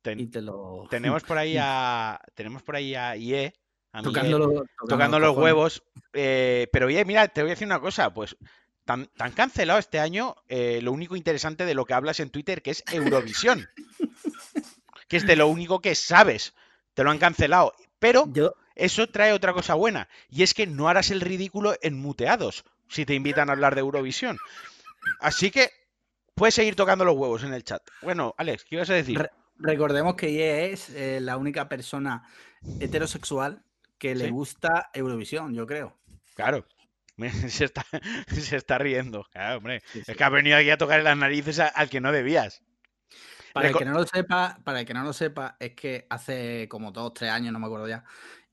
<laughs> Tenemos por ahí a. Tenemos por ahí a IE. tocando, los, huevos. Eh, pero IE, mira, te voy a decir una cosa, pues. Tan, tan cancelado este año, eh, lo único interesante de lo que hablas en Twitter, que es Eurovisión. <laughs> que es de lo único que sabes. Te lo han cancelado. Pero eso trae otra cosa buena. Y es que no harás el ridículo en muteados si te invitan a hablar de Eurovisión. Así que puedes seguir tocando los huevos en el chat. Bueno, Alex, ¿qué ibas a decir? Recordemos que Ye es eh, la única persona heterosexual que le gusta Eurovisión, yo creo. Claro. <laughs> Se está, <laughs> se está riendo. hombre. Es que ha venido aquí a tocar las narices al que no debías. Para el que no lo sepa, para el que no lo sepa, es que hace como dos, tres años, no me acuerdo ya,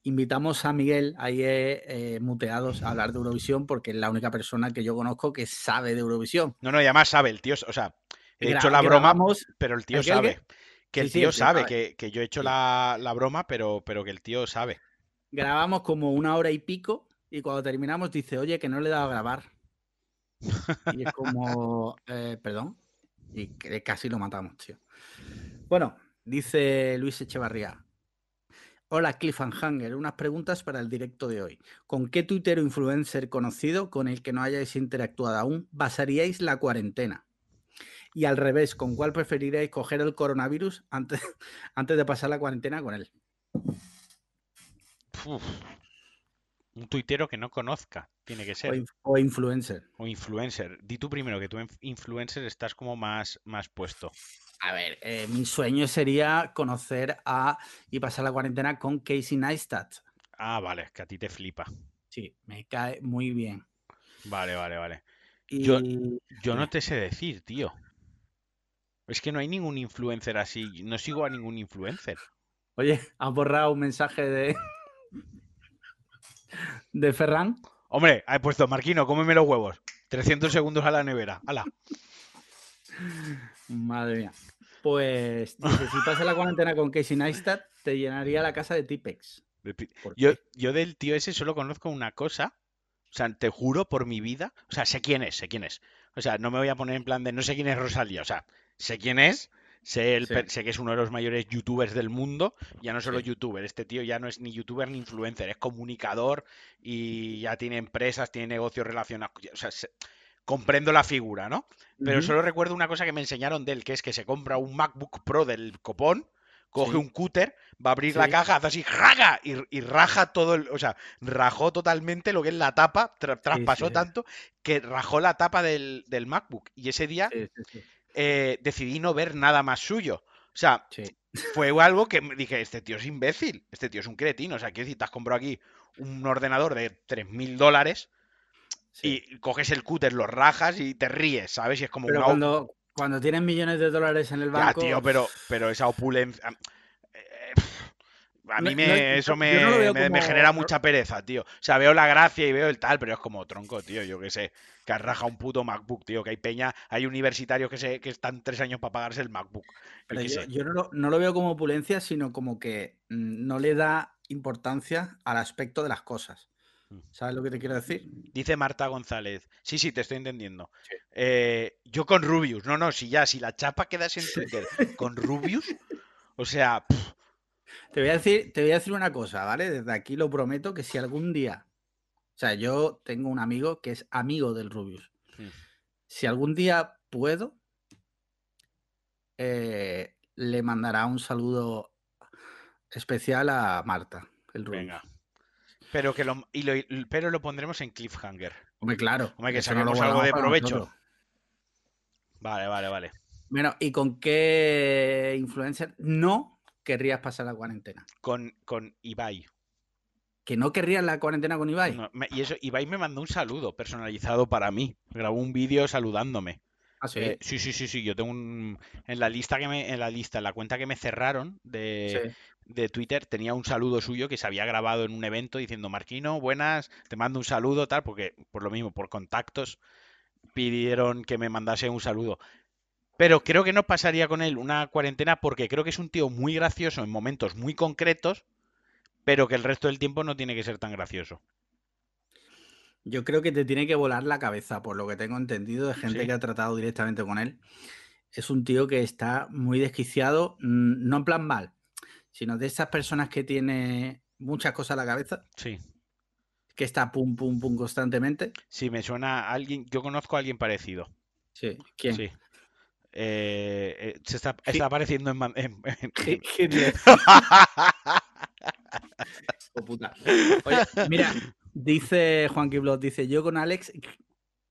invitamos a Miguel, ahí eh, muteados, a hablar de Eurovisión, porque es la única persona que yo conozco que sabe de Eurovisión. No, no, y además sabe, el tío, o sea, he hecho la broma, pero el tío sabe. Que, el tío sabe, que, yo he hecho la, broma, pero, pero que el tío sabe. Grabamos como una hora y pico, y cuando terminamos dice, oye, que no le he dado a grabar. Y es como, <laughs> eh, perdón, y casi lo matamos, tío. Bueno, dice Luis Echevarría, Hola Cliffhanger, unas preguntas para el directo de hoy. ¿Con qué Twitter o influencer conocido con el que no hayáis interactuado aún basaríais la cuarentena? Y al revés, ¿con cuál preferiríais coger el coronavirus antes, <laughs> antes de pasar la cuarentena con él? Un tuitero que no conozca, tiene que ser. O, influencer. O influencer. Di tú primero que tú influencer estás como más, más puesto. A ver, eh, mi sueño sería conocer a y pasar la cuarentena con Casey Neistat. Ah, vale, que a ti te flipa. Sí, me cae muy bien. Vale, vale, vale. Yo, yo no te sé decir, tío. Es que no hay ningún influencer así. No sigo a ningún influencer. Oye, ¿has borrado un mensaje de. de Ferran? Hombre, he puesto Marquino, cómeme los huevos. 300 segundos a la nevera. ¡Hala! Madre mía. Pues si pasas la cuarentena con Casey Neistat, te llenaría la casa de Tipex. Yo, yo del tío ese solo conozco una cosa. O sea, te juro por mi vida. O sea, sé quién es, sé quién es. O sea, no me voy a poner en plan de no sé quién es Rosalía. O sea, sé quién es. Sé, sé que es uno de los mayores youtubers del mundo. Ya no solo youtuber. Este tío ya no es ni youtuber ni influencer. Es comunicador y ya tiene empresas, tiene negocios relacionados. O sea, comprendo la figura, ¿no? Pero solo recuerdo una cosa que me enseñaron de él, que es que se compra un MacBook Pro del copón, coge Sí. un cúter, va a abrir la caja, hace así, ¡raga! Y, y raja todo el. O sea, rajó totalmente lo que es la tapa, tra- traspasó sí. tanto que rajó la tapa del, del MacBook. Y ese día. Eh, decidí no ver nada más suyo. O sea, Sí. fue algo que me dije, este tío es imbécil, este tío es un cretino. O sea, quiero decir, te has comprado aquí un ordenador de 3.000 dólares sí. y coges el cúter, lo rajas y te ríes, ¿sabes? Y es como Pero una... cuando, cuando tienes millones de dólares en el banco. tío, pero, pero esa opulencia... A mí me, no- eso me, no me- genera mucha pereza, tío. O sea, veo la gracia y veo el tal, pero es como tronco, tío. Yo qué sé, que has rajado un puto MacBook, tío. Que hay peña, hay universitarios que, se, que están tres años para pagarse el MacBook. Yo Pero yo, no, lo, no lo veo como opulencia, sino como que mm, no le da importancia al aspecto de las cosas. Mm. ¿Sabes lo que te quiero decir? Dice Marta González. Sí, sí, te estoy entendiendo. Sí. Eh, yo con Rubius. No, no, si ya, si la chapa quedas en Twitter <laughs> con Rubius, o sea, pff, Te voy, a decir, te voy a decir una cosa, ¿vale? Desde aquí lo prometo que si algún día. O sea, yo tengo un amigo que es amigo del Rubius. Si algún día puedo, eh, le mandará un saludo especial a Marta, el Rubius. venga. Pero que lo, y lo, pero lo pondremos en cliffhanger. Hombre, claro. Hombre, que eso no lo saquemos algo de provecho. nosotros. Vale, vale, vale. Bueno, ¿y con qué influencer no querrías pasar la cuarentena? Con, con Ibai. ¿Que no querrías la cuarentena con Ibai? No, me- y eso, Ibai me mandó un saludo personalizado para mí. Grabó un vídeo saludándome. Ah, sí. Eh, sí, sí, sí, sí. Yo tengo un. En la lista que me. En la lista, en la cuenta que me cerraron de, sí. de Twitter, tenía un saludo suyo que se había grabado en un evento diciendo, Marquino, buenas, te mando un saludo, tal, porque por lo mismo, por contactos, pidieron que me mandase un saludo. Pero creo que no pasaría con él una cuarentena porque creo que es un tío muy gracioso en momentos muy concretos, pero que el resto del tiempo no tiene que ser tan gracioso. Yo creo que te tiene que volar la cabeza, por lo que tengo entendido de gente Sí. que ha tratado directamente con él. Es un tío que está muy desquiciado, mm, no en plan mal, sino de esas personas que tiene muchas cosas en la cabeza, Sí. que está pum, pum, pum constantemente. Sí, me suena a alguien. Yo conozco a alguien parecido. Sí. ¿Quién? Sí. Eh, eh, se está, apareciendo en, en- en- Hitler. <laughs> Puta. Oye, mira, dice Juan Kiblot, dice yo con Alex,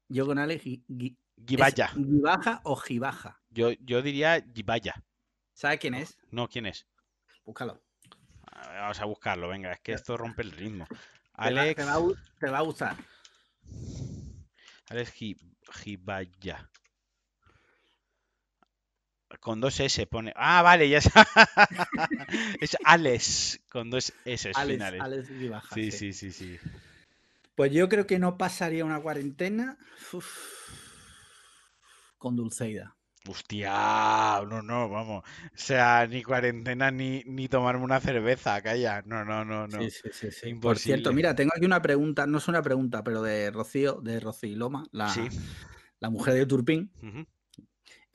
yo con Alex, Gui- Gui- ¿es Gibaya. Gibaja o Gibaja. Yo, yo diría Gibaya. ¿Sabes quién es? No, ¿quién es? Búscalo. A ver, Vamos a buscarlo, venga, es que esto rompe el ritmo. Te va- Alex, te va a gu- te va a gustar. Alex Gi- Gibaya. Con dos S pone. Ah, vale, ya está. <laughs> es Alex, con dos S Alex, finales. Alex Gibaja, Sí, sí. sí, sí, sí. Pues yo creo que no pasaría una cuarentena uf, con Dulceida. Hostia, no, no, vamos. O sea, ni cuarentena ni, ni tomarme una cerveza, calla. No, no, no, no. Sí, sí, sí, sí. Por Imposible. cierto, mira, tengo aquí una pregunta, no es una pregunta, pero de Rocío, de Rocío Loma, la, la mujer de Turpín, Ujú.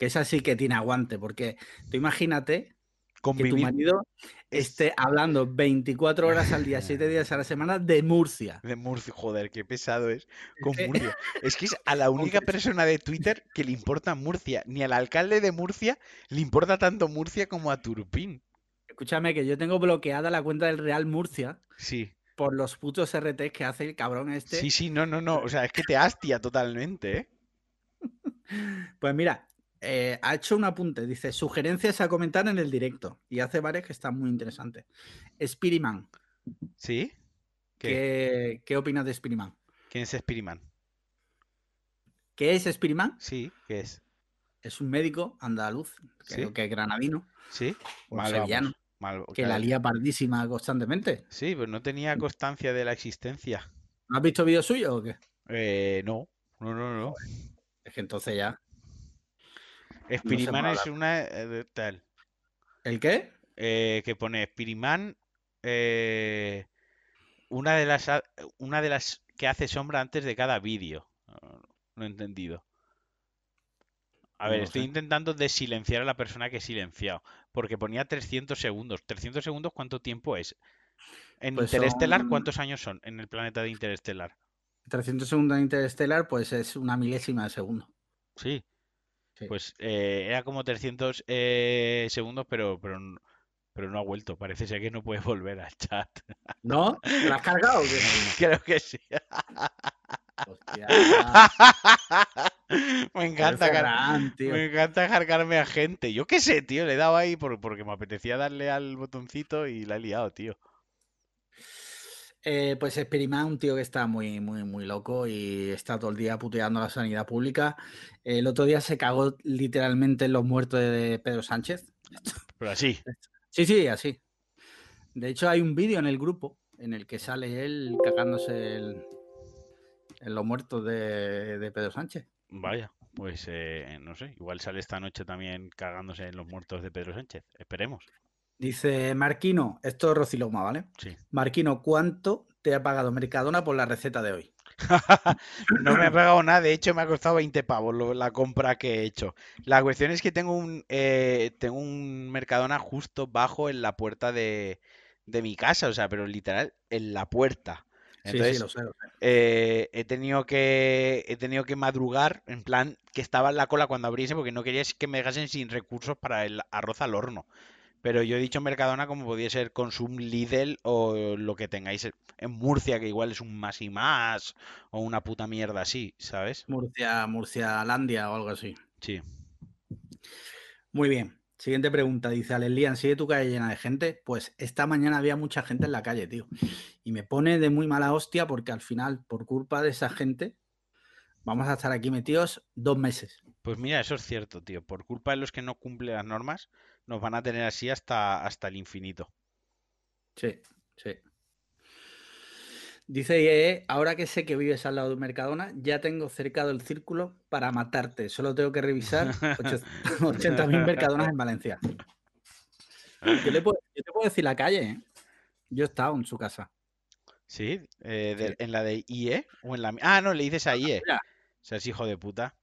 Que esa sí que tiene aguante, porque tú imagínate que tu marido es- esté hablando 24 horas al día, 7 <laughs> días a la semana de Murcia. de Murcia, joder, qué pesado es con Murcia. Es que es a la <laughs> única persona de Twitter que le importa Murcia. Ni al alcalde de Murcia le importa tanto Murcia como a Turpín. Escúchame, que yo tengo bloqueada la cuenta del Real Murcia Sí, por los putos RTs que hace el cabrón este. sí, sí, no, no, no. O sea, es que te hastia totalmente, ¿eh? <laughs> Pues mira, eh, ha hecho un apunte. Dice, sugerencias a comentar en el directo. Y hace varias que están muy interesantes. Spiriman. ¿Sí? ¿Qué? ¿Qué, ¿Qué opinas de Spiriman? ¿Quién es Spiriman? ¿Qué es Spiriman? Sí, ¿qué es? Es un médico andaluz, creo Sí. que es granadino, ¿Sí? Mal sevillano, vamos, mal- que la lía pardísima constantemente. Sí, pues no tenía constancia de la existencia. ¿No has visto vídeos suyos o qué? Eh, no, no, no, no. Es que entonces ya. Spiriman es una eh, tal. ¿El qué? eh, que pone Spiriman, eh, una de las una de las que hace sombra antes de cada vídeo. No, he entendido. A ver, estoy sé. intentando desilenciar a la persona que he silenciado, porque ponía 300 segundos. ¿300 segundos cuánto tiempo es? En Pues Interestelar, son- ¿cuántos años son en el planeta de Interestelar? 300 segundos en Interstellar, pues es una milésima de segundo. Sí. Sí. Pues eh, era como 300 eh, segundos, pero, pero, pero no ha vuelto. Parece ser que no puede <laughs> volver al chat. ¿No? ¿Te la has cargado? <laughs> Creo que sí. <laughs> Hostia. Me encanta, tío. me encanta cargarme a gente. Yo qué sé, tío, le he dado ahí por- porque me apetecía darle al botoncito y la he liado, tío. Eh, pues Experima, un tío que está muy, muy, muy loco y está todo el día puteando la sanidad pública. El otro día se cagó literalmente en los muertos de Pedro Sánchez. Pero así. Sí, sí, así. De hecho, hay un vídeo en el grupo en el que sale él cagándose el- en los muertos de, de Pedro Sánchez. Vaya, pues eh, no sé, igual sale esta noche también cagándose en los muertos de Pedro Sánchez. Esperemos. Dice Marquino, esto es Rociloma, ¿vale? Sí. Marquino, ¿cuánto te ha pagado Mercadona por la receta de hoy? <laughs> No me ha pagado nada, de hecho me ha costado 20 pavos lo- la compra que he hecho. La cuestión es que tengo un, eh, tengo un Mercadona justo bajo en la puerta de, de mi casa, o sea, pero literal en la puerta. Sí, Entonces, sí, lo sé. lo sé. eh, he tenido que he tenido que madrugar, en plan que estaba en la cola cuando abriese porque no quería que me dejasen sin recursos para el arroz al horno. Pero yo he dicho Mercadona como podía ser Consum, Lidl o lo que tengáis en Murcia, que igual es un más y más o una puta mierda así, ¿sabes? Murcia, Murcia, Landia o algo así. Sí. Muy bien. Siguiente pregunta. Dice Alelian, ¿sigue tu calle llena de gente? Pues esta mañana había mucha gente en la calle, tío. Y me pone de muy mala hostia porque al final, por culpa de esa gente, vamos a estar aquí metidos dos meses. Pues mira, eso es cierto, tío. Por culpa de los que no cumplen las normas, nos van a tener así hasta, hasta el infinito. Sí, sí. Dice IE, ahora que sé que vives al lado de Mercadona, ya tengo cercado el círculo para matarte. Solo tengo que revisar 80.000 <laughs> Mercadonas en Valencia. Yo, le puedo, yo te puedo decir la calle, ¿eh? Yo he estado en su casa. ¿Sí? Eh, de- Sí. ¿En la de IE? ¿O en la... Ah, no, le dices a IE. mira. O sea, es hijo de puta.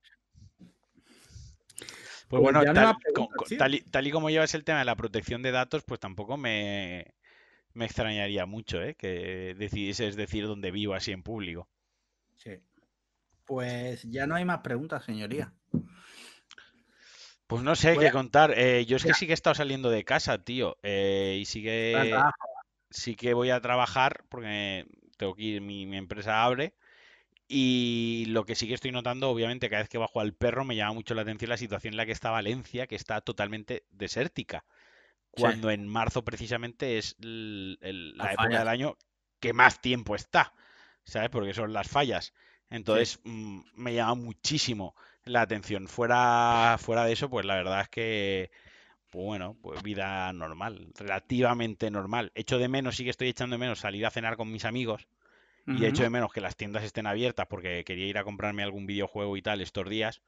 Pues Pues bueno, tal, con- con- y, tal y como llevas el tema de la protección de datos, pues tampoco me, me extrañaría mucho, ¿eh? Que decidieses decir dónde vivo así en público. Sí. Pues ya no hay más preguntas, señoría. Pues no sé qué contar. Eh, yo es que sí que he estado saliendo de casa, tío. eh, y sí que, sí que voy a trabajar porque tengo que ir, mi, mi empresa abre. Y lo que sí que estoy notando, obviamente, cada vez que bajo al perro me llama mucho la atención la situación en la que está Valencia, que está totalmente desértica. Sí. Cuando en marzo precisamente es el- el- la época fallas. del año que más tiempo está, ¿sabes? Porque son las fallas. Entonces, mm, me llama muchísimo la atención. Fuera, fuera de eso, pues la verdad es que, pues bueno, pues vida normal, relativamente normal. Echo de menos, sí que estoy echando de menos salir a cenar con mis amigos. Y echo de menos que las tiendas estén abiertas porque quería ir a comprarme algún videojuego y tal estos días,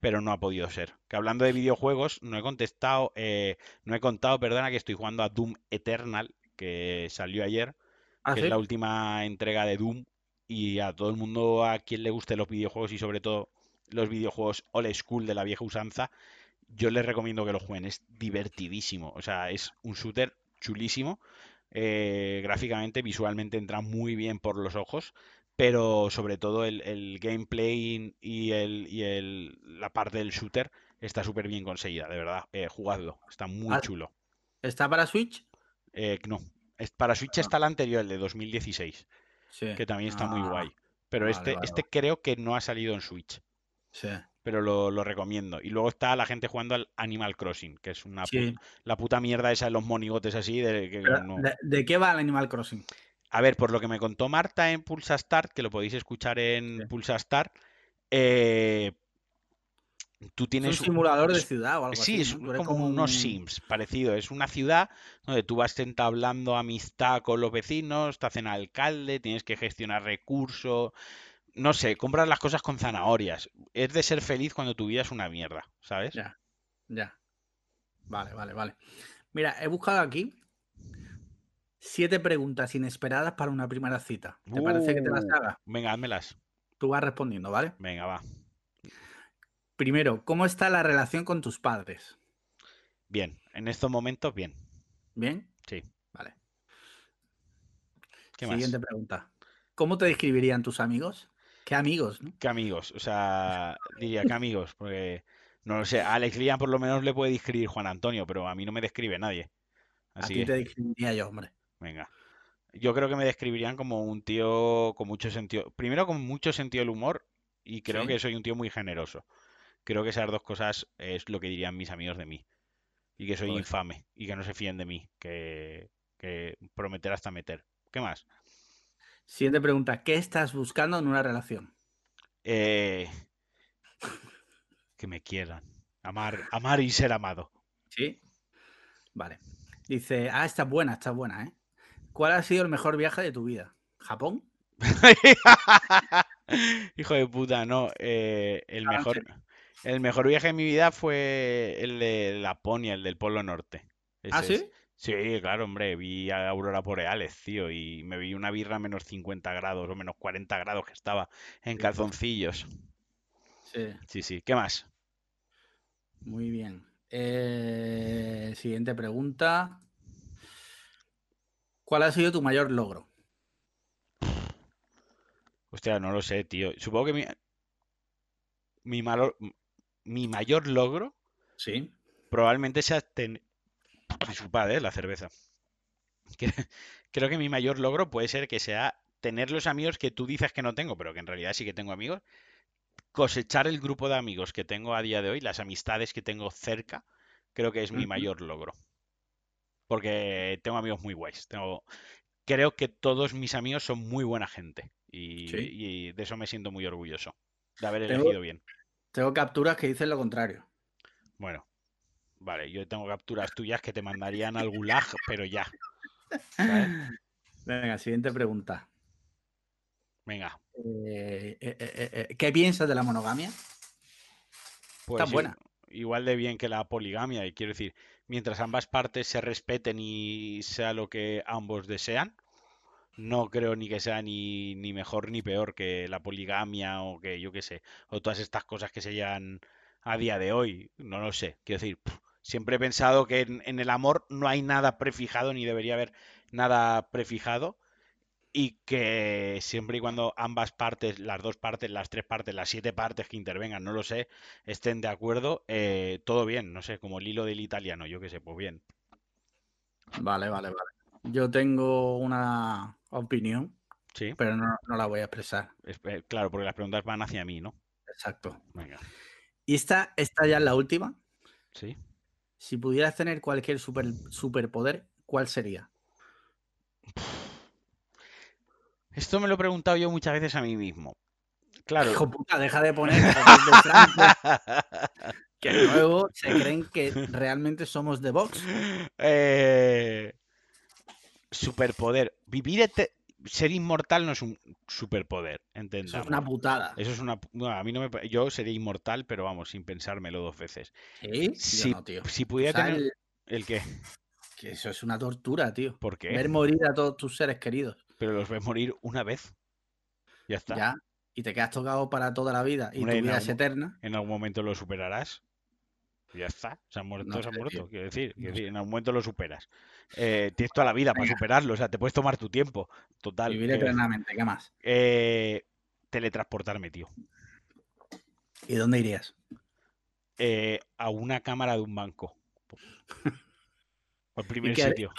pero no ha podido ser. Que hablando de videojuegos, no he contestado, eh, no he contado, perdona, que estoy jugando a Doom Eternal, que salió ayer, ¿Ah, que sí? es la última entrega de Doom. Y a todo el mundo a quien le guste los videojuegos y sobre todo los videojuegos old school de la vieja usanza, yo les recomiendo que lo jueguen. Es divertidísimo. O sea, es un shooter chulísimo. Eh, gráficamente, visualmente entra muy bien por los ojos, pero sobre todo el, el gameplay y, el, y el- la parte del shooter está súper bien conseguida, de verdad. Eh, jugadlo, está muy Ah, chulo. ¿Está para Switch? Eh, no, para Switch Ah. está el anterior, el de 2016, Sí. que también está muy Ah, guay. Pero vale, este, vale, este creo que no ha salido en Switch, Sí. Pero lo, lo recomiendo. Y luego está la gente jugando al Animal Crossing, que es una Sí. la puta mierda esa de los monigotes así, de que Pero, no... ¿de, de qué va el Animal Crossing? A ver, por lo que me contó Marta en Pulsa Start, que lo podéis escuchar en Sí. Pulsa Start, eh, tú Es un tienes... un- simulador de es- ciudad o algo Sí, así, es ¿no? Tú eres como como unos un- Sims, parecido. Es una ciudad donde tú vas entablando amistad con los vecinos, te hacen alcalde, tienes que gestionar recursos. No sé, compras las cosas con zanahorias. Es de ser feliz cuando tu vida es una mierda, ¿sabes? Ya, ya. Vale, vale, vale. Mira, he buscado aquí siete preguntas inesperadas para una primera cita. ¿Te parece que te las Uh, haga? Venga, házmelas. Tú vas respondiendo, ¿vale? Venga, va. Primero, ¿cómo está la relación con tus padres? Bien, en estos momentos, bien. ¿Bien? Sí. Vale. ¿Qué más? Siguiente pregunta. ¿Cómo te describirían tus amigos? Qué amigos, ¿no? Qué amigos, o sea, diría que amigos, porque no lo sé, a Alex Lian por lo menos le puede describir Juan Antonio, pero a mí no me describe nadie. Así a ti te describiría yo, hombre. Venga. Yo creo que me describirían como un tío con mucho sentido, primero con mucho sentido del humor y creo que soy un tío muy generoso. Creo que esas dos cosas es lo que dirían mis amigos de mí. Y que soy infame y que no se fíen de mí, que, que prometer hasta meter. ¿Qué más? Siguiente pregunta. ¿Qué estás buscando en una relación? Eh, <laughs> que me quieran. Amar, amar y ser amado. Sí. Vale. Dice, ah, está buena, está buena, ¿eh? ¿Cuál ha sido el mejor viaje de tu vida? ¿Japón? <laughs> Hijo de puta, no. Eh, el, mejor, el mejor viaje de mi vida fue el de Laponia, el del Polo Norte. ¿Ah, sí? Sí, claro, hombre, vi a Aurora Boreales, tío, y me vi una birra a menos 50 grados o menos 40 grados que estaba en calzoncillos. Sí. Sí, sí. ¿Qué más? Muy bien. Eh, siguiente pregunta. ¿Cuál ha sido tu mayor logro? Hostia, no lo sé, tío. Supongo que mi, mi, mi mayor logro sí. probablemente sea tener... Su padre, la cerveza. <laughs> Creo que mi mayor logro puede ser que sea tener los amigos que tú dices que no tengo, pero que en realidad sí que tengo amigos. Cosechar el grupo de amigos que tengo a día de hoy, las amistades que tengo cerca, creo que es mi mayor logro. Porque tengo amigos muy guays. Tengo... Creo que todos mis amigos son muy buena gente. Y, de eso me siento muy orgulloso. De haber elegido bien. Tengo capturas que dicen lo contrario. Bueno, vale, yo tengo capturas tuyas que te mandarían al gulag, pero ya. Venga, siguiente pregunta. Venga. Eh, eh, eh, ¿Qué piensas de la monogamia? Pues Está buena. Igual de bien que la poligamia, y quiero decir, mientras ambas partes se respeten y sea lo que ambos desean, no creo ni que sea ni, ni mejor ni peor que la poligamia o que yo qué sé, o todas estas cosas que se llevan a día de hoy. No lo sé. Quiero decir, siempre he pensado que en, el amor no hay nada prefijado ni debería haber nada prefijado y que siempre y cuando ambas partes, las dos partes, las tres partes, las siete partes que intervengan, no lo sé, estén de acuerdo, eh, todo bien, no sé, como el hilo del italiano, yo qué sé, pues bien. Vale, vale, vale. Yo tengo una opinión, sí. pero no, la voy a expresar. Eh, claro, porque las preguntas van hacia mí, ¿no? Exacto. Venga. ¿Y esta, esta ya es la última? Sí. Si pudieras tener cualquier super, superpoder, ¿cuál sería? Esto me lo he preguntado yo muchas veces a mí mismo. Claro. Hijo puta, deja de poner <laughs> que luego se creen que realmente somos de Vox. Eh, superpoder. Vivir ser inmortal no es un superpoder, entendamos. Eso es una putada. Eso es una a mí no me yo sería inmortal, pero vamos, sin pensármelo dos veces. ¿Sí? Si, si pudiera tener el... el qué? Que eso es una tortura, tío. ¿Por qué? Ver morir a todos tus seres queridos. Pero los ves morir una vez. Ya está. Ya. Y te quedas tocado para toda la vida. Y tu vida es eterna. En algún momento lo superarás. Ya está. Se han muerto, se han muerto. Quiero decir, en algún momento lo superas. Eh, tienes toda la vida para superarlo. O sea, te puedes tomar tu tiempo. Total. Vivir eternamente. ¿Qué más? Eh, teletransportarme, tío. ¿Y dónde irías? Eh, a una cámara de un banco. Al primer sitio.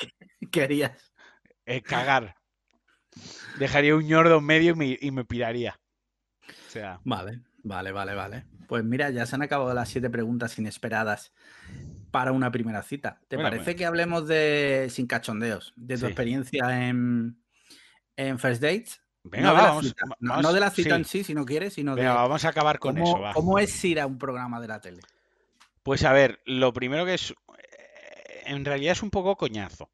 ¿Qué harías? Cagar. Dejaría un ñordo en medio y me, piraría. O sea. Vale, vale, vale, vale. Pues mira, ya se han acabado las siete preguntas inesperadas para una primera cita. ¿Te parece pues. que hablemos de, sin cachondeos, de tu experiencia en, en First Dates? Venga, no, vamos, no, de la cita en sí, si no quieres, sino de. vamos a acabar con eso. ¿Cómo es ir a un programa de la tele? Pues a ver, lo primero que es en realidad es un poco coñazo.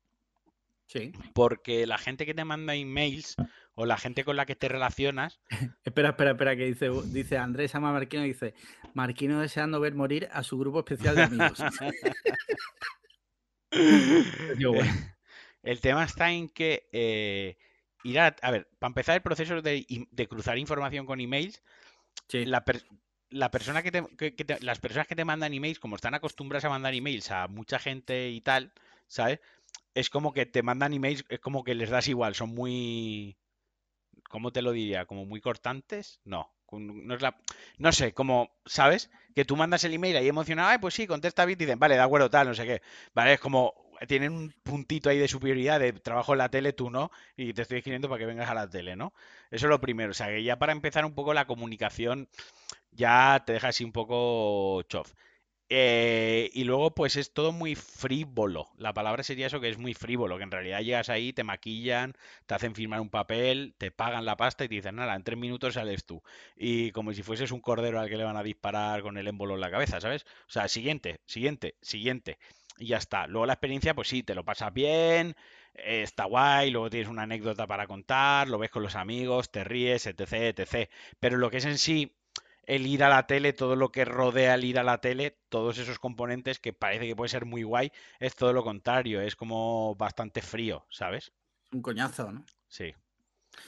Sí. Porque la gente que te manda emails o la gente con la que te relacionas. <laughs> espera, espera, espera, que dice, dice Andrés Ama Marquino, dice, Marquino deseando ver morir a su grupo especial de amigos. <laughs> El tema está en que eh, ir a, a, ver, para empezar el proceso de, cruzar información con emails, la, la persona que te, las personas que te mandan emails, como están acostumbradas a mandar emails a mucha gente y tal, ¿sabes? Es como que te mandan emails, es como que les das igual, son muy... ¿cómo te lo diría? ¿Como muy cortantes? No. No, es la, no sé, como, ¿sabes? Que tú mandas el email ahí emocionado, ay, pues sí, contesta bien, dicen, vale, de acuerdo, tal, no sé qué. Vale, es como, tienen un puntito ahí de superioridad de trabajo en la tele, tú no, y te estoy escribiendo para que vengas a la tele, ¿no? Eso es lo primero. O sea, que ya para empezar un poco la comunicación ya te deja así un poco chof. Eh, y luego, pues es todo muy frívolo. La palabra sería eso que es muy frívolo, que en realidad llegas ahí, te maquillan, te hacen firmar un papel, te pagan la pasta y te dicen, nada, en tres minutos sales tú. Y como si fueses un cordero al que le van a disparar con el émbolo en la cabeza, ¿sabes? O sea, siguiente, siguiente, siguiente. Y ya está. Luego la experiencia, pues sí, te lo pasas bien, eh, está guay, luego tienes una anécdota para contar, lo ves con los amigos, te ríes, etc, etc. Pero lo que es en sí el ir a la tele, todo lo que rodea el ir a la tele, todos esos componentes que parece que puede ser muy guay, es todo lo contrario, es como bastante frío, ¿sabes? Un coñazo, ¿no? Sí.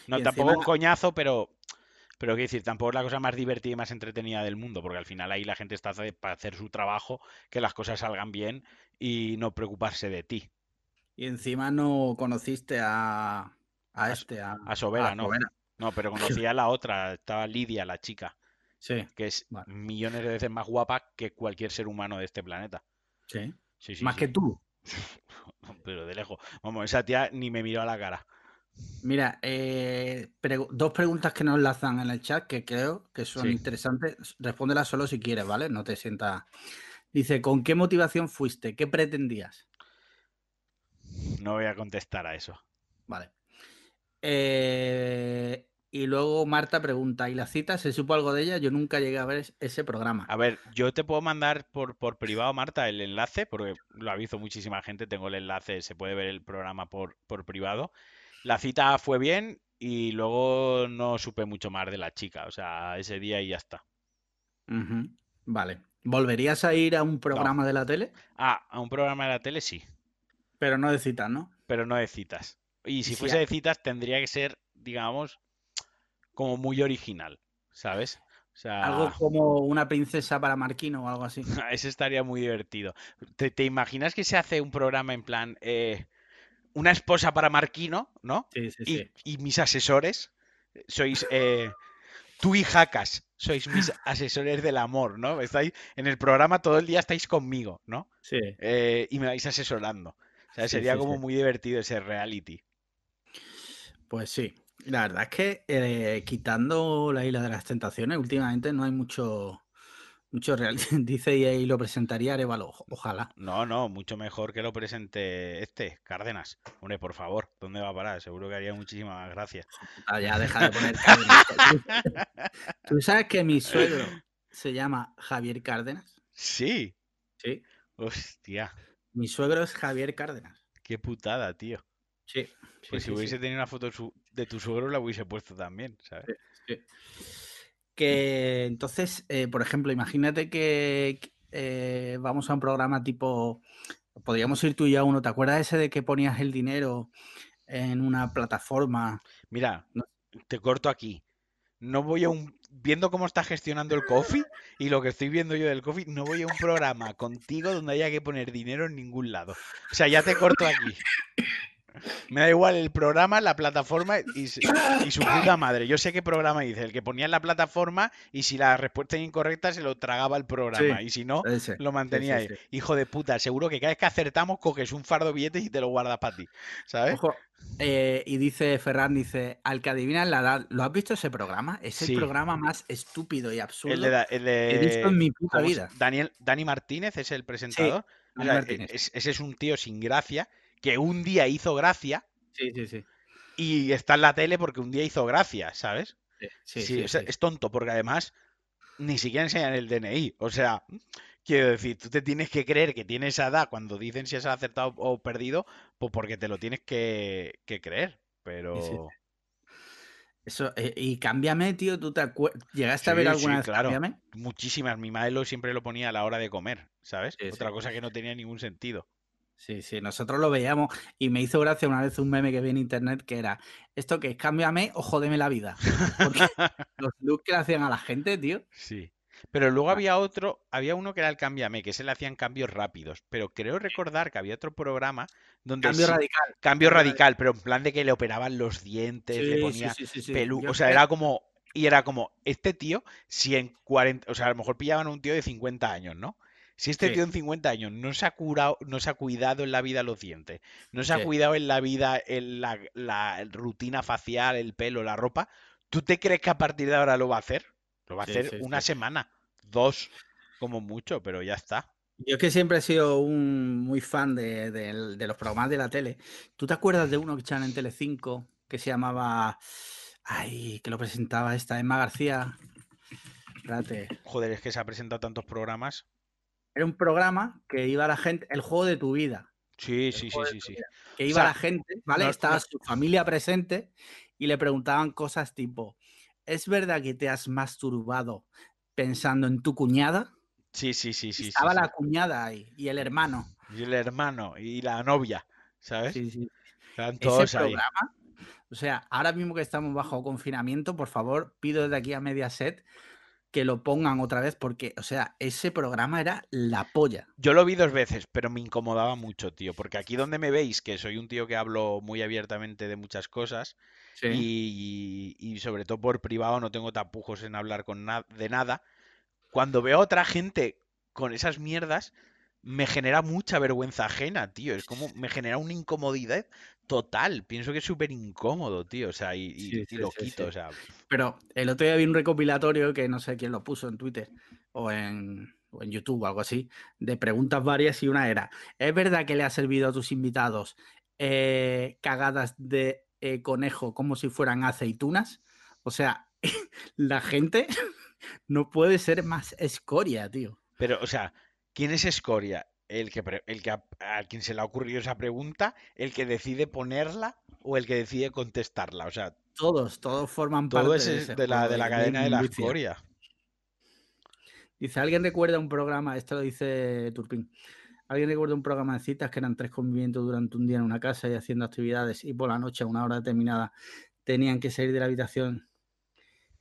No, tampoco un coñazo, pero pero quiero decir, tampoco es la cosa más divertida y más entretenida del mundo, porque al final ahí la gente está para hacer su trabajo, que las cosas salgan bien y no preocuparse de ti. Y encima no conociste a, a este, a, a Sobera, ¿no? No, pero <laughs> conocía a la otra, estaba Lidia, la chica. Que es millones de veces más guapa que cualquier ser humano de este planeta. Sí. sí, más que tú. <laughs> Pero de lejos. Vamos, esa tía ni me miró a la cara. Mira, eh, dos preguntas que nos lanzan en el chat que creo que son interesantes. Respóndelas solo si quieres, ¿vale? No te sientas. Dice, ¿con qué motivación fuiste? ¿Qué pretendías? No voy a contestar a eso. Vale. Eh, y luego Marta pregunta, ¿y la cita? ¿Se supo algo de ella? Yo nunca llegué a ver ese programa. A ver, yo te puedo mandar por, por privado, Marta, el enlace, porque lo ha visto muchísima gente, tengo el enlace, se puede ver el programa por, por privado. La cita fue bien y luego no supe mucho más de la chica, o sea, ese día y ya está. Vale. ¿Volverías a ir a un programa de la tele? Ah, a un programa de la tele sí. Pero no de citas, ¿no? Pero no de citas. Y si fuese de citas tendría que ser, digamos, como muy original, ¿sabes? O sea... Algo como una princesa para Marquino o algo así. <laughs> Ese estaría muy divertido. ¿Te, imaginas que se hace un programa en plan eh, una esposa para Marquino, ¿no? Sí, sí, y, sí. y mis asesores sois eh, tú y Jacas, sois mis <laughs> asesores del amor, ¿no? Estáis en el programa todo el día estáis conmigo, ¿no? Sí. Eh, y me vais asesorando. O sea, sería como muy divertido ese reality. Pues sí. La verdad es que eh, quitando la isla de las tentaciones, últimamente no hay mucho, mucho real. <laughs> Dice y ahí lo presentaría Arevalo, ojalá. No, no, mucho mejor que lo presente este, Cárdenas. Hombre, por favor, ¿dónde va a parar? Seguro que haría muchísimas gracias. Ah, ya, deja de poner Cárdenas. <laughs> ¿Tú sabes que mi suegro se llama Javier Cárdenas? Sí. Sí. Hostia. Mi suegro es Javier Cárdenas. Qué putada, tío. Sí. pues si hubiese tenido una foto de tu suegro, la hubiese puesto también, ¿sabes? Que entonces, eh, por ejemplo, imagínate que eh, vamos a un programa tipo. Podríamos ir tú y a uno. ¿Te acuerdas ese de que ponías el dinero en una plataforma? Mira, te corto aquí. No voy a un. Viendo cómo está gestionando el coffee y lo que estoy viendo yo del coffee, no voy a un programa contigo donde haya que poner dinero en ningún lado. O sea, ya te corto aquí. Me da igual el programa, la plataforma y, su puta madre. Yo sé qué programa dice, el que ponía en la plataforma y si la respuesta es incorrecta se lo tragaba el programa y si no, lo mantenía ahí. Hijo de puta, seguro que cada vez que acertamos coges un fardo de billetes y te lo guardas para ti. ¿Sabes? Eh, y dice Ferran, dice, al que adivinan la edad, ¿lo has visto ese programa? Es el programa más estúpido y absurdo que he visto en mi puta vida. Daniel, Dani Martínez es el presentador. ese es un tío sin gracia que un día hizo gracia. Sí, sí, sí. Y está en la tele porque un día hizo gracia, ¿sabes? Sí, sí, es, tonto, porque además ni siquiera enseñan el DNI. O sea, quiero decir, tú te tienes que creer que tiene esa edad cuando dicen si has acertado o perdido, pues porque te lo tienes que, creer. Pero. Eso, eh, y cámbiame, tío, ¿tú te ¿Llegaste a ver alguna vez claro. Muchísimas. Mi madre siempre lo ponía a la hora de comer, ¿sabes? Otra cosa que no tenía ningún sentido. Sí, sí, nosotros lo veíamos y me hizo gracia una vez un meme que vi en internet que era esto que es cámbiame o jódeme la vida. Porque <laughs> los looks que le hacían a la gente, tío. Sí. Pero luego había otro, había uno que era el Cámbiame, que se le hacían cambios rápidos. Pero creo recordar que había otro programa donde Cambio sí- radical. cambio radical, pero en plan de que le operaban los dientes, le ponía sí, pelu, o sea, era como y era como este tío si en 40, o sea, a lo mejor pillaban a un tío de 50 años, ¿no? Si este Sí. tío en 50 años no se ha curado, no se ha cuidado en la vida los dientes, no se ha cuidado en la vida en la, la rutina facial, el pelo, la ropa, ¿tú te crees que a partir de ahora lo va a hacer? Lo va a Sí, hacer una semana, dos, como mucho, pero ya está. Yo es que siempre he sido un muy fan de, los programas de la tele. ¿Tú te acuerdas de uno que echaban en Telecinco que se llamaba... Ay, que lo presentaba esta Emma García. Espérate. Joder, es que se ha presentado tantos programas. Era un programa que iba la gente... El juego de tu vida. Sí, sí, sí, sí, sí. Que O iba sea, la gente, ¿vale? no- Estaba no- su familia presente y le preguntaban cosas tipo... ¿Es verdad que te has masturbado pensando en tu cuñada? Sí, sí, sí, sí, Estaba sí. la cuñada ahí y el hermano. Y el hermano y la novia, ¿sabes? Sí, sí. Ese todos ahí. programa, o sea, ahora mismo que estamos bajo confinamiento, por favor, pido desde aquí a Mediaset que lo pongan otra vez porque, o sea, ese programa era la polla. Yo lo vi dos veces, pero me incomodaba mucho, tío, porque aquí donde me veis, que soy un tío que hablo muy abiertamente de muchas cosas y, y sobre todo por privado no tengo tapujos en hablar con na- de nada, cuando veo a otra gente con esas mierdas, me genera mucha vergüenza ajena, tío. Es como, me genera una incomodidad total. Pienso que es súper incómodo, tío. O sea, y, y- Sí, y sí, lo quito, sí. o sea. Pero el otro día vi un recopilatorio que no sé quién lo puso en Twitter o en, o en YouTube o algo así, de preguntas varias y una era, ¿es verdad que le ha servido a tus invitados eh, cagadas de eh, conejo como si fueran aceitunas? O sea, <laughs> la gente <laughs> no puede ser más escoria, tío. Pero, o sea, ¿quién es escoria? El que, pre- el que a, a quien se le ha ocurrido esa pregunta, el que decide ponerla o el que decide contestarla. O sea, Todos, todos forman todo parte es de, es ese de la, de la de cadena de la escoria. Dice, ¿alguien recuerda un programa? Esto lo dice Turpin. ¿Alguien recuerda un programa de citas que eran tres conviviendo durante un día en una casa y haciendo actividades y por la noche a una hora determinada tenían que salir de la habitación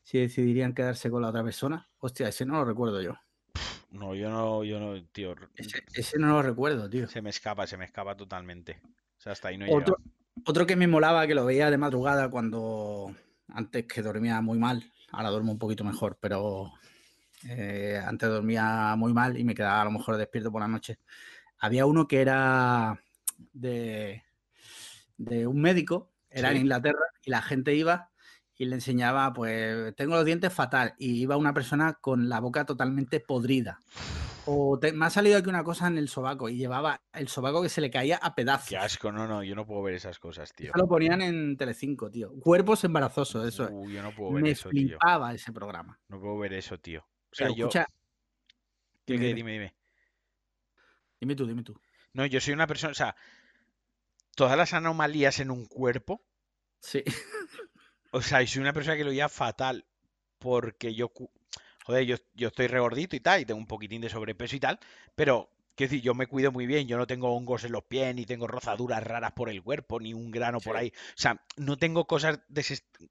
si decidirían quedarse con la otra persona? Hostia, ese no lo recuerdo yo. No, yo no, yo no, tío. Ese, ese no lo recuerdo, tío. Se me escapa, se me escapa totalmente. O sea, hasta ahí no Otro, otro que me molaba, que lo veía de madrugada cuando antes que dormía muy mal, ahora duermo un poquito mejor, pero eh, antes dormía muy mal y me quedaba a lo mejor despierto por la noche. Había uno que era de, de un médico, era en. Inglaterra, y la gente iba y le enseñaba, pues tengo los dientes fatal, y iba una persona con la boca totalmente podrida. O te- me ha salido aquí una cosa en el sobaco y llevaba el sobaco que se le caía a pedazos. Qué asco, no, no, yo no puedo ver esas cosas, tío. Eso lo ponían en Telecinco, tío. Cuerpos embarazosos, eso. es. Uh, yo no puedo ver Me eso, tío. flipaba ese programa. No puedo ver eso, tío. O sea, Pero yo. escucha, ¿Qué, dime, qué? dime. Dime, dime. dime tú, dime tú. No, yo soy una persona, o sea, todas las anomalías en un cuerpo, Sí, <laughs> o sea, y soy una persona que lo lleva fatal porque yo, joder, yo, yo estoy regordito y tal, y tengo un poquitín de sobrepeso y tal, pero, quiero decir, yo me cuido muy bien, yo no tengo hongos en los pies, ni tengo rozaduras raras por el cuerpo, ni un grano por Sí. ahí, o sea, no tengo cosas,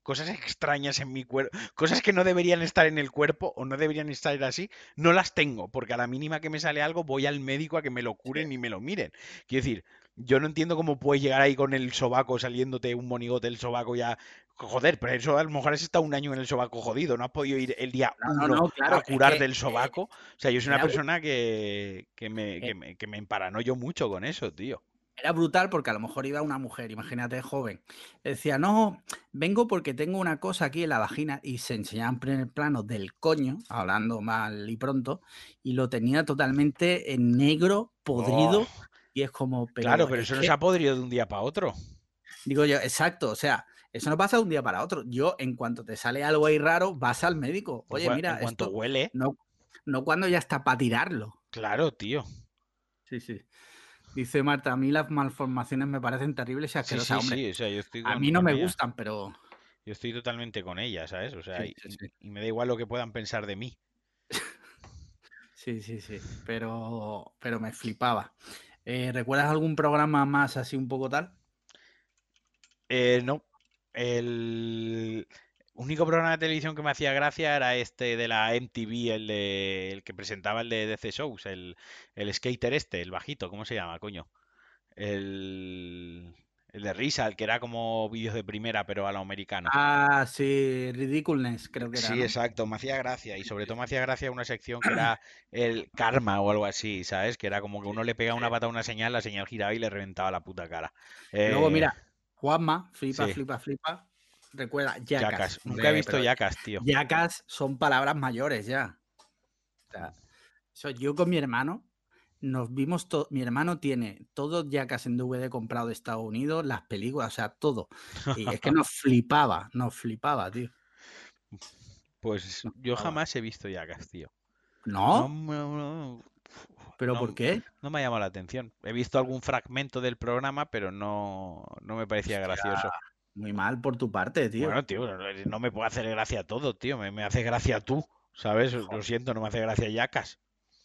cosas extrañas en mi cuerpo, cosas que no deberían estar en el cuerpo o no deberían estar así, no las tengo, porque a la mínima que me sale algo voy al médico a que me lo curen y me lo miren. Quiero decir, yo no entiendo cómo puedes llegar ahí con el sobaco saliéndote un monigote del sobaco ya. Joder, pero eso a lo mejor has estado un año en el sobaco jodido, no has podido ir el día No, no, uno no, claro, a curar que, del sobaco. O sea, yo soy una era, persona que, que me, que eh, me, que me emparanoyo mucho con eso, tío. era brutal porque a lo mejor iba una mujer, imagínate, joven. Decía, no, vengo porque tengo una cosa aquí en la vagina y se enseñaba en primer plano del coño, hablando mal y pronto, y lo tenía totalmente en negro, podrido, Oh, y es como, claro, pero pero es eso no se que, ha podrido de un día para otro. digo yo, exacto, o sea, eso no pasa de un día para otro. Yo, en cuanto te sale algo ahí raro, vas al médico. Oye, cua- en mira, cuanto esto huele, no, no cuando ya está para tirarlo. claro, tío. Sí, sí. Dice Marta, a mí las malformaciones me parecen terribles y Sí, asquerosas, sí, hombre. sí, o sea, yo estoy A mí no me ella. gustan, pero Yo estoy totalmente con ella, ¿sabes? O sea, sí, y, sí, sí. y me da igual lo que puedan pensar de mí. Sí, sí, sí. Pero, pero me flipaba. Eh, ¿recuerdas algún programa más así un poco tal? Eh, no. El... único programa de televisión que me hacía gracia era este de la MTV, el, de, el que presentaba el de DC Shows, el, el skater este, el bajito, ¿cómo se llama, coño? El, el de risa, el que era como vídeos de primera, pero a lo americano. Ah, sí, Ridiculous, creo que era. Sí, ¿no? exacto, me hacía gracia. Y sobre todo me hacía gracia una sección que era el karma o algo así, ¿sabes? Que era como que uno le pegaba una pata a una señal, la señal giraba y le reventaba la puta cara. Luego, Eh, mira, Juanma, flipa, sí. flipa, flipa. Recuerda. Yacas. Nunca he visto Yacas, tío. Yacas son palabras mayores ya. O sea, eso, yo con mi hermano nos vimos todo. Mi hermano tiene todos Yacas en DVD comprado de Estados Unidos, las películas, o sea, todo. Y es que nos <laughs> flipaba, nos flipaba, tío. Pues yo jamás he visto Yacas, tío. No- ¿Pero no- por qué? no me ha llamado la atención. He visto algún fragmento del programa, pero no, no me parecía gracioso. Muy mal por tu parte, tío. Bueno, tío, no- me puede hacer gracia todo, tío. Me, me hace gracia tú, ¿sabes? Lo siento, no me hace gracia Yacas.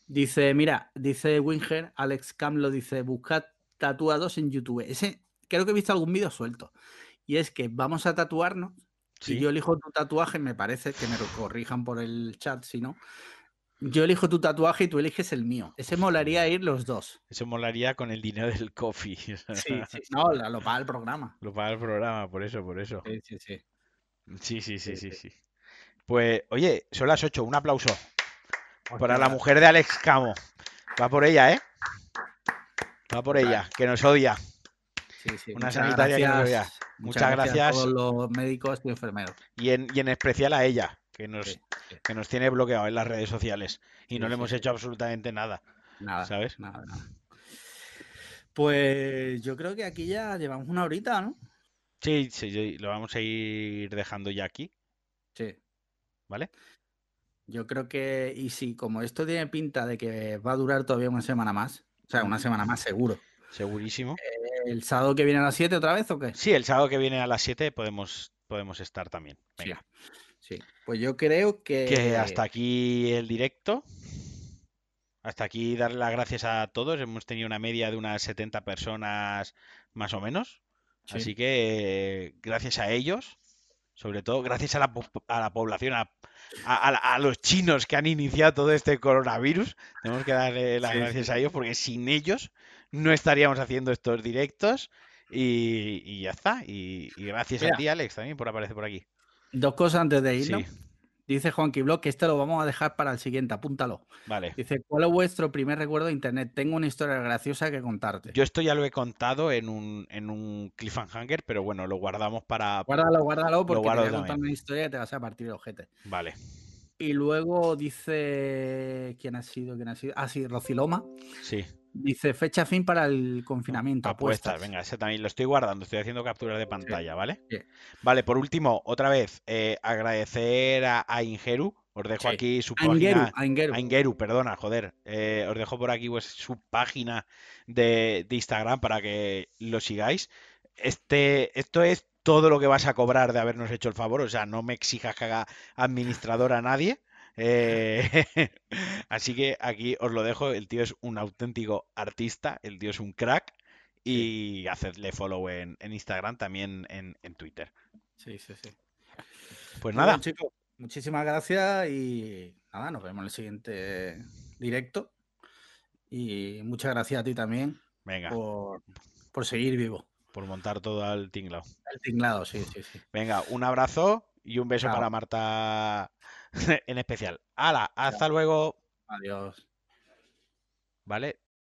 Dice, mira, dice Winger, Alex Camlo dice, buscad tatuados en YouTube. Ese, creo que he visto algún vídeo suelto. Y es que vamos a tatuarnos. Sí. Y yo elijo tu tatuaje, me parece, que me lo corrijan por el chat, si no. Yo elijo tu tatuaje y tú eliges el mío. Ese molaría ir los dos. Eso molaría con el dinero del coffee. <laughs> Sí, sí. No, lo paga el programa. Lo paga el programa, por eso, por eso. Sí, sí, sí. Sí, sí, sí, Sí, sí. Pues, oye, son las 8, un aplauso para la mujer de Alex Camo. Va por ella, ¿eh? Va por ella, que nos odia. sí, sí. una Muchas sanitaria que nos gracias. vea. Muchas a gracias. todos los médicos y enfermeros. Y en, y en especial a ella, que nos, Sí, sí. que nos tiene bloqueado en las redes sociales. Y Sí, no le hemos hecho absolutamente nada. Nada, ¿Sabes? Nada, nada. Pues yo creo que aquí ya llevamos una horita, ¿no? Sí, sí, lo vamos a ir dejando ya aquí, Sí. ¿vale? Yo creo que, y sí, como esto tiene pinta de que va a durar todavía una semana más, o sea, una semana más seguro. Segurísimo. ¿El sábado que viene a las 7 otra vez o qué? Sí, el sábado que viene a las 7 podemos, podemos estar también. Venga. Sí. Pues yo creo que. Que hasta aquí el directo. Hasta aquí darle las gracias a todos. Hemos tenido una media de unas 70 personas más o menos. Sí. Así que gracias a ellos, sobre todo gracias a la, a la población, a, a- a los chinos que han iniciado todo este coronavirus, tenemos que darle las Sí, sí. gracias a ellos porque sin ellos no estaríamos haciendo estos directos y, y ya está. Y, y gracias a ti, Alex, también por aparecer por aquí. Dos cosas antes de irnos. Sí, Dice Juanqui Blog que este lo vamos a dejar para el siguiente, apúntalo. vale. Dice, ¿cuál es vuestro primer recuerdo de internet? Tengo una historia graciosa que contarte. Yo esto ya lo he contado en un, en un cliffhanger, pero bueno, lo guardamos para... Guárdalo, guárdalo, porque te voy a contar una historia que te vas a partir el ojete. Vale. Y luego dice. ¿Quién ha sido? ¿Quién ha sido? Ah, sí, Rociloma. Sí. Dice fecha fin para el confinamiento. Apuestas, Apuestas. venga, ese también lo estoy guardando, estoy haciendo capturas de pantalla, ¿vale? sí. Vale, por último, otra vez, eh, agradecer a, a Ingeru, os dejo Sí. aquí su Aingeru, página. A Ingeru, perdona, joder. eh, os dejo por aquí pues, su página de, de Instagram para que lo sigáis. Este, esto es todo lo que vas a cobrar de habernos hecho el favor, o sea, no me exijas que haga administrador a nadie. Eh, <laughs> así que aquí os lo dejo, el tío es un auténtico artista, el tío es un crack y hacedle follow en, en Instagram, también en, en Twitter. Sí, sí, sí. Pues nada, chicos. Muchísimas gracias y nada, nos vemos en el siguiente directo. Y muchas gracias a ti también venga, por, por seguir vivo. por montar todo al tinglao. El tinglado, sí, sí, sí. Venga, un abrazo y un beso para Marta <laughs> en especial. ¡Hala! Hasta luego. Adiós. ¿Vale?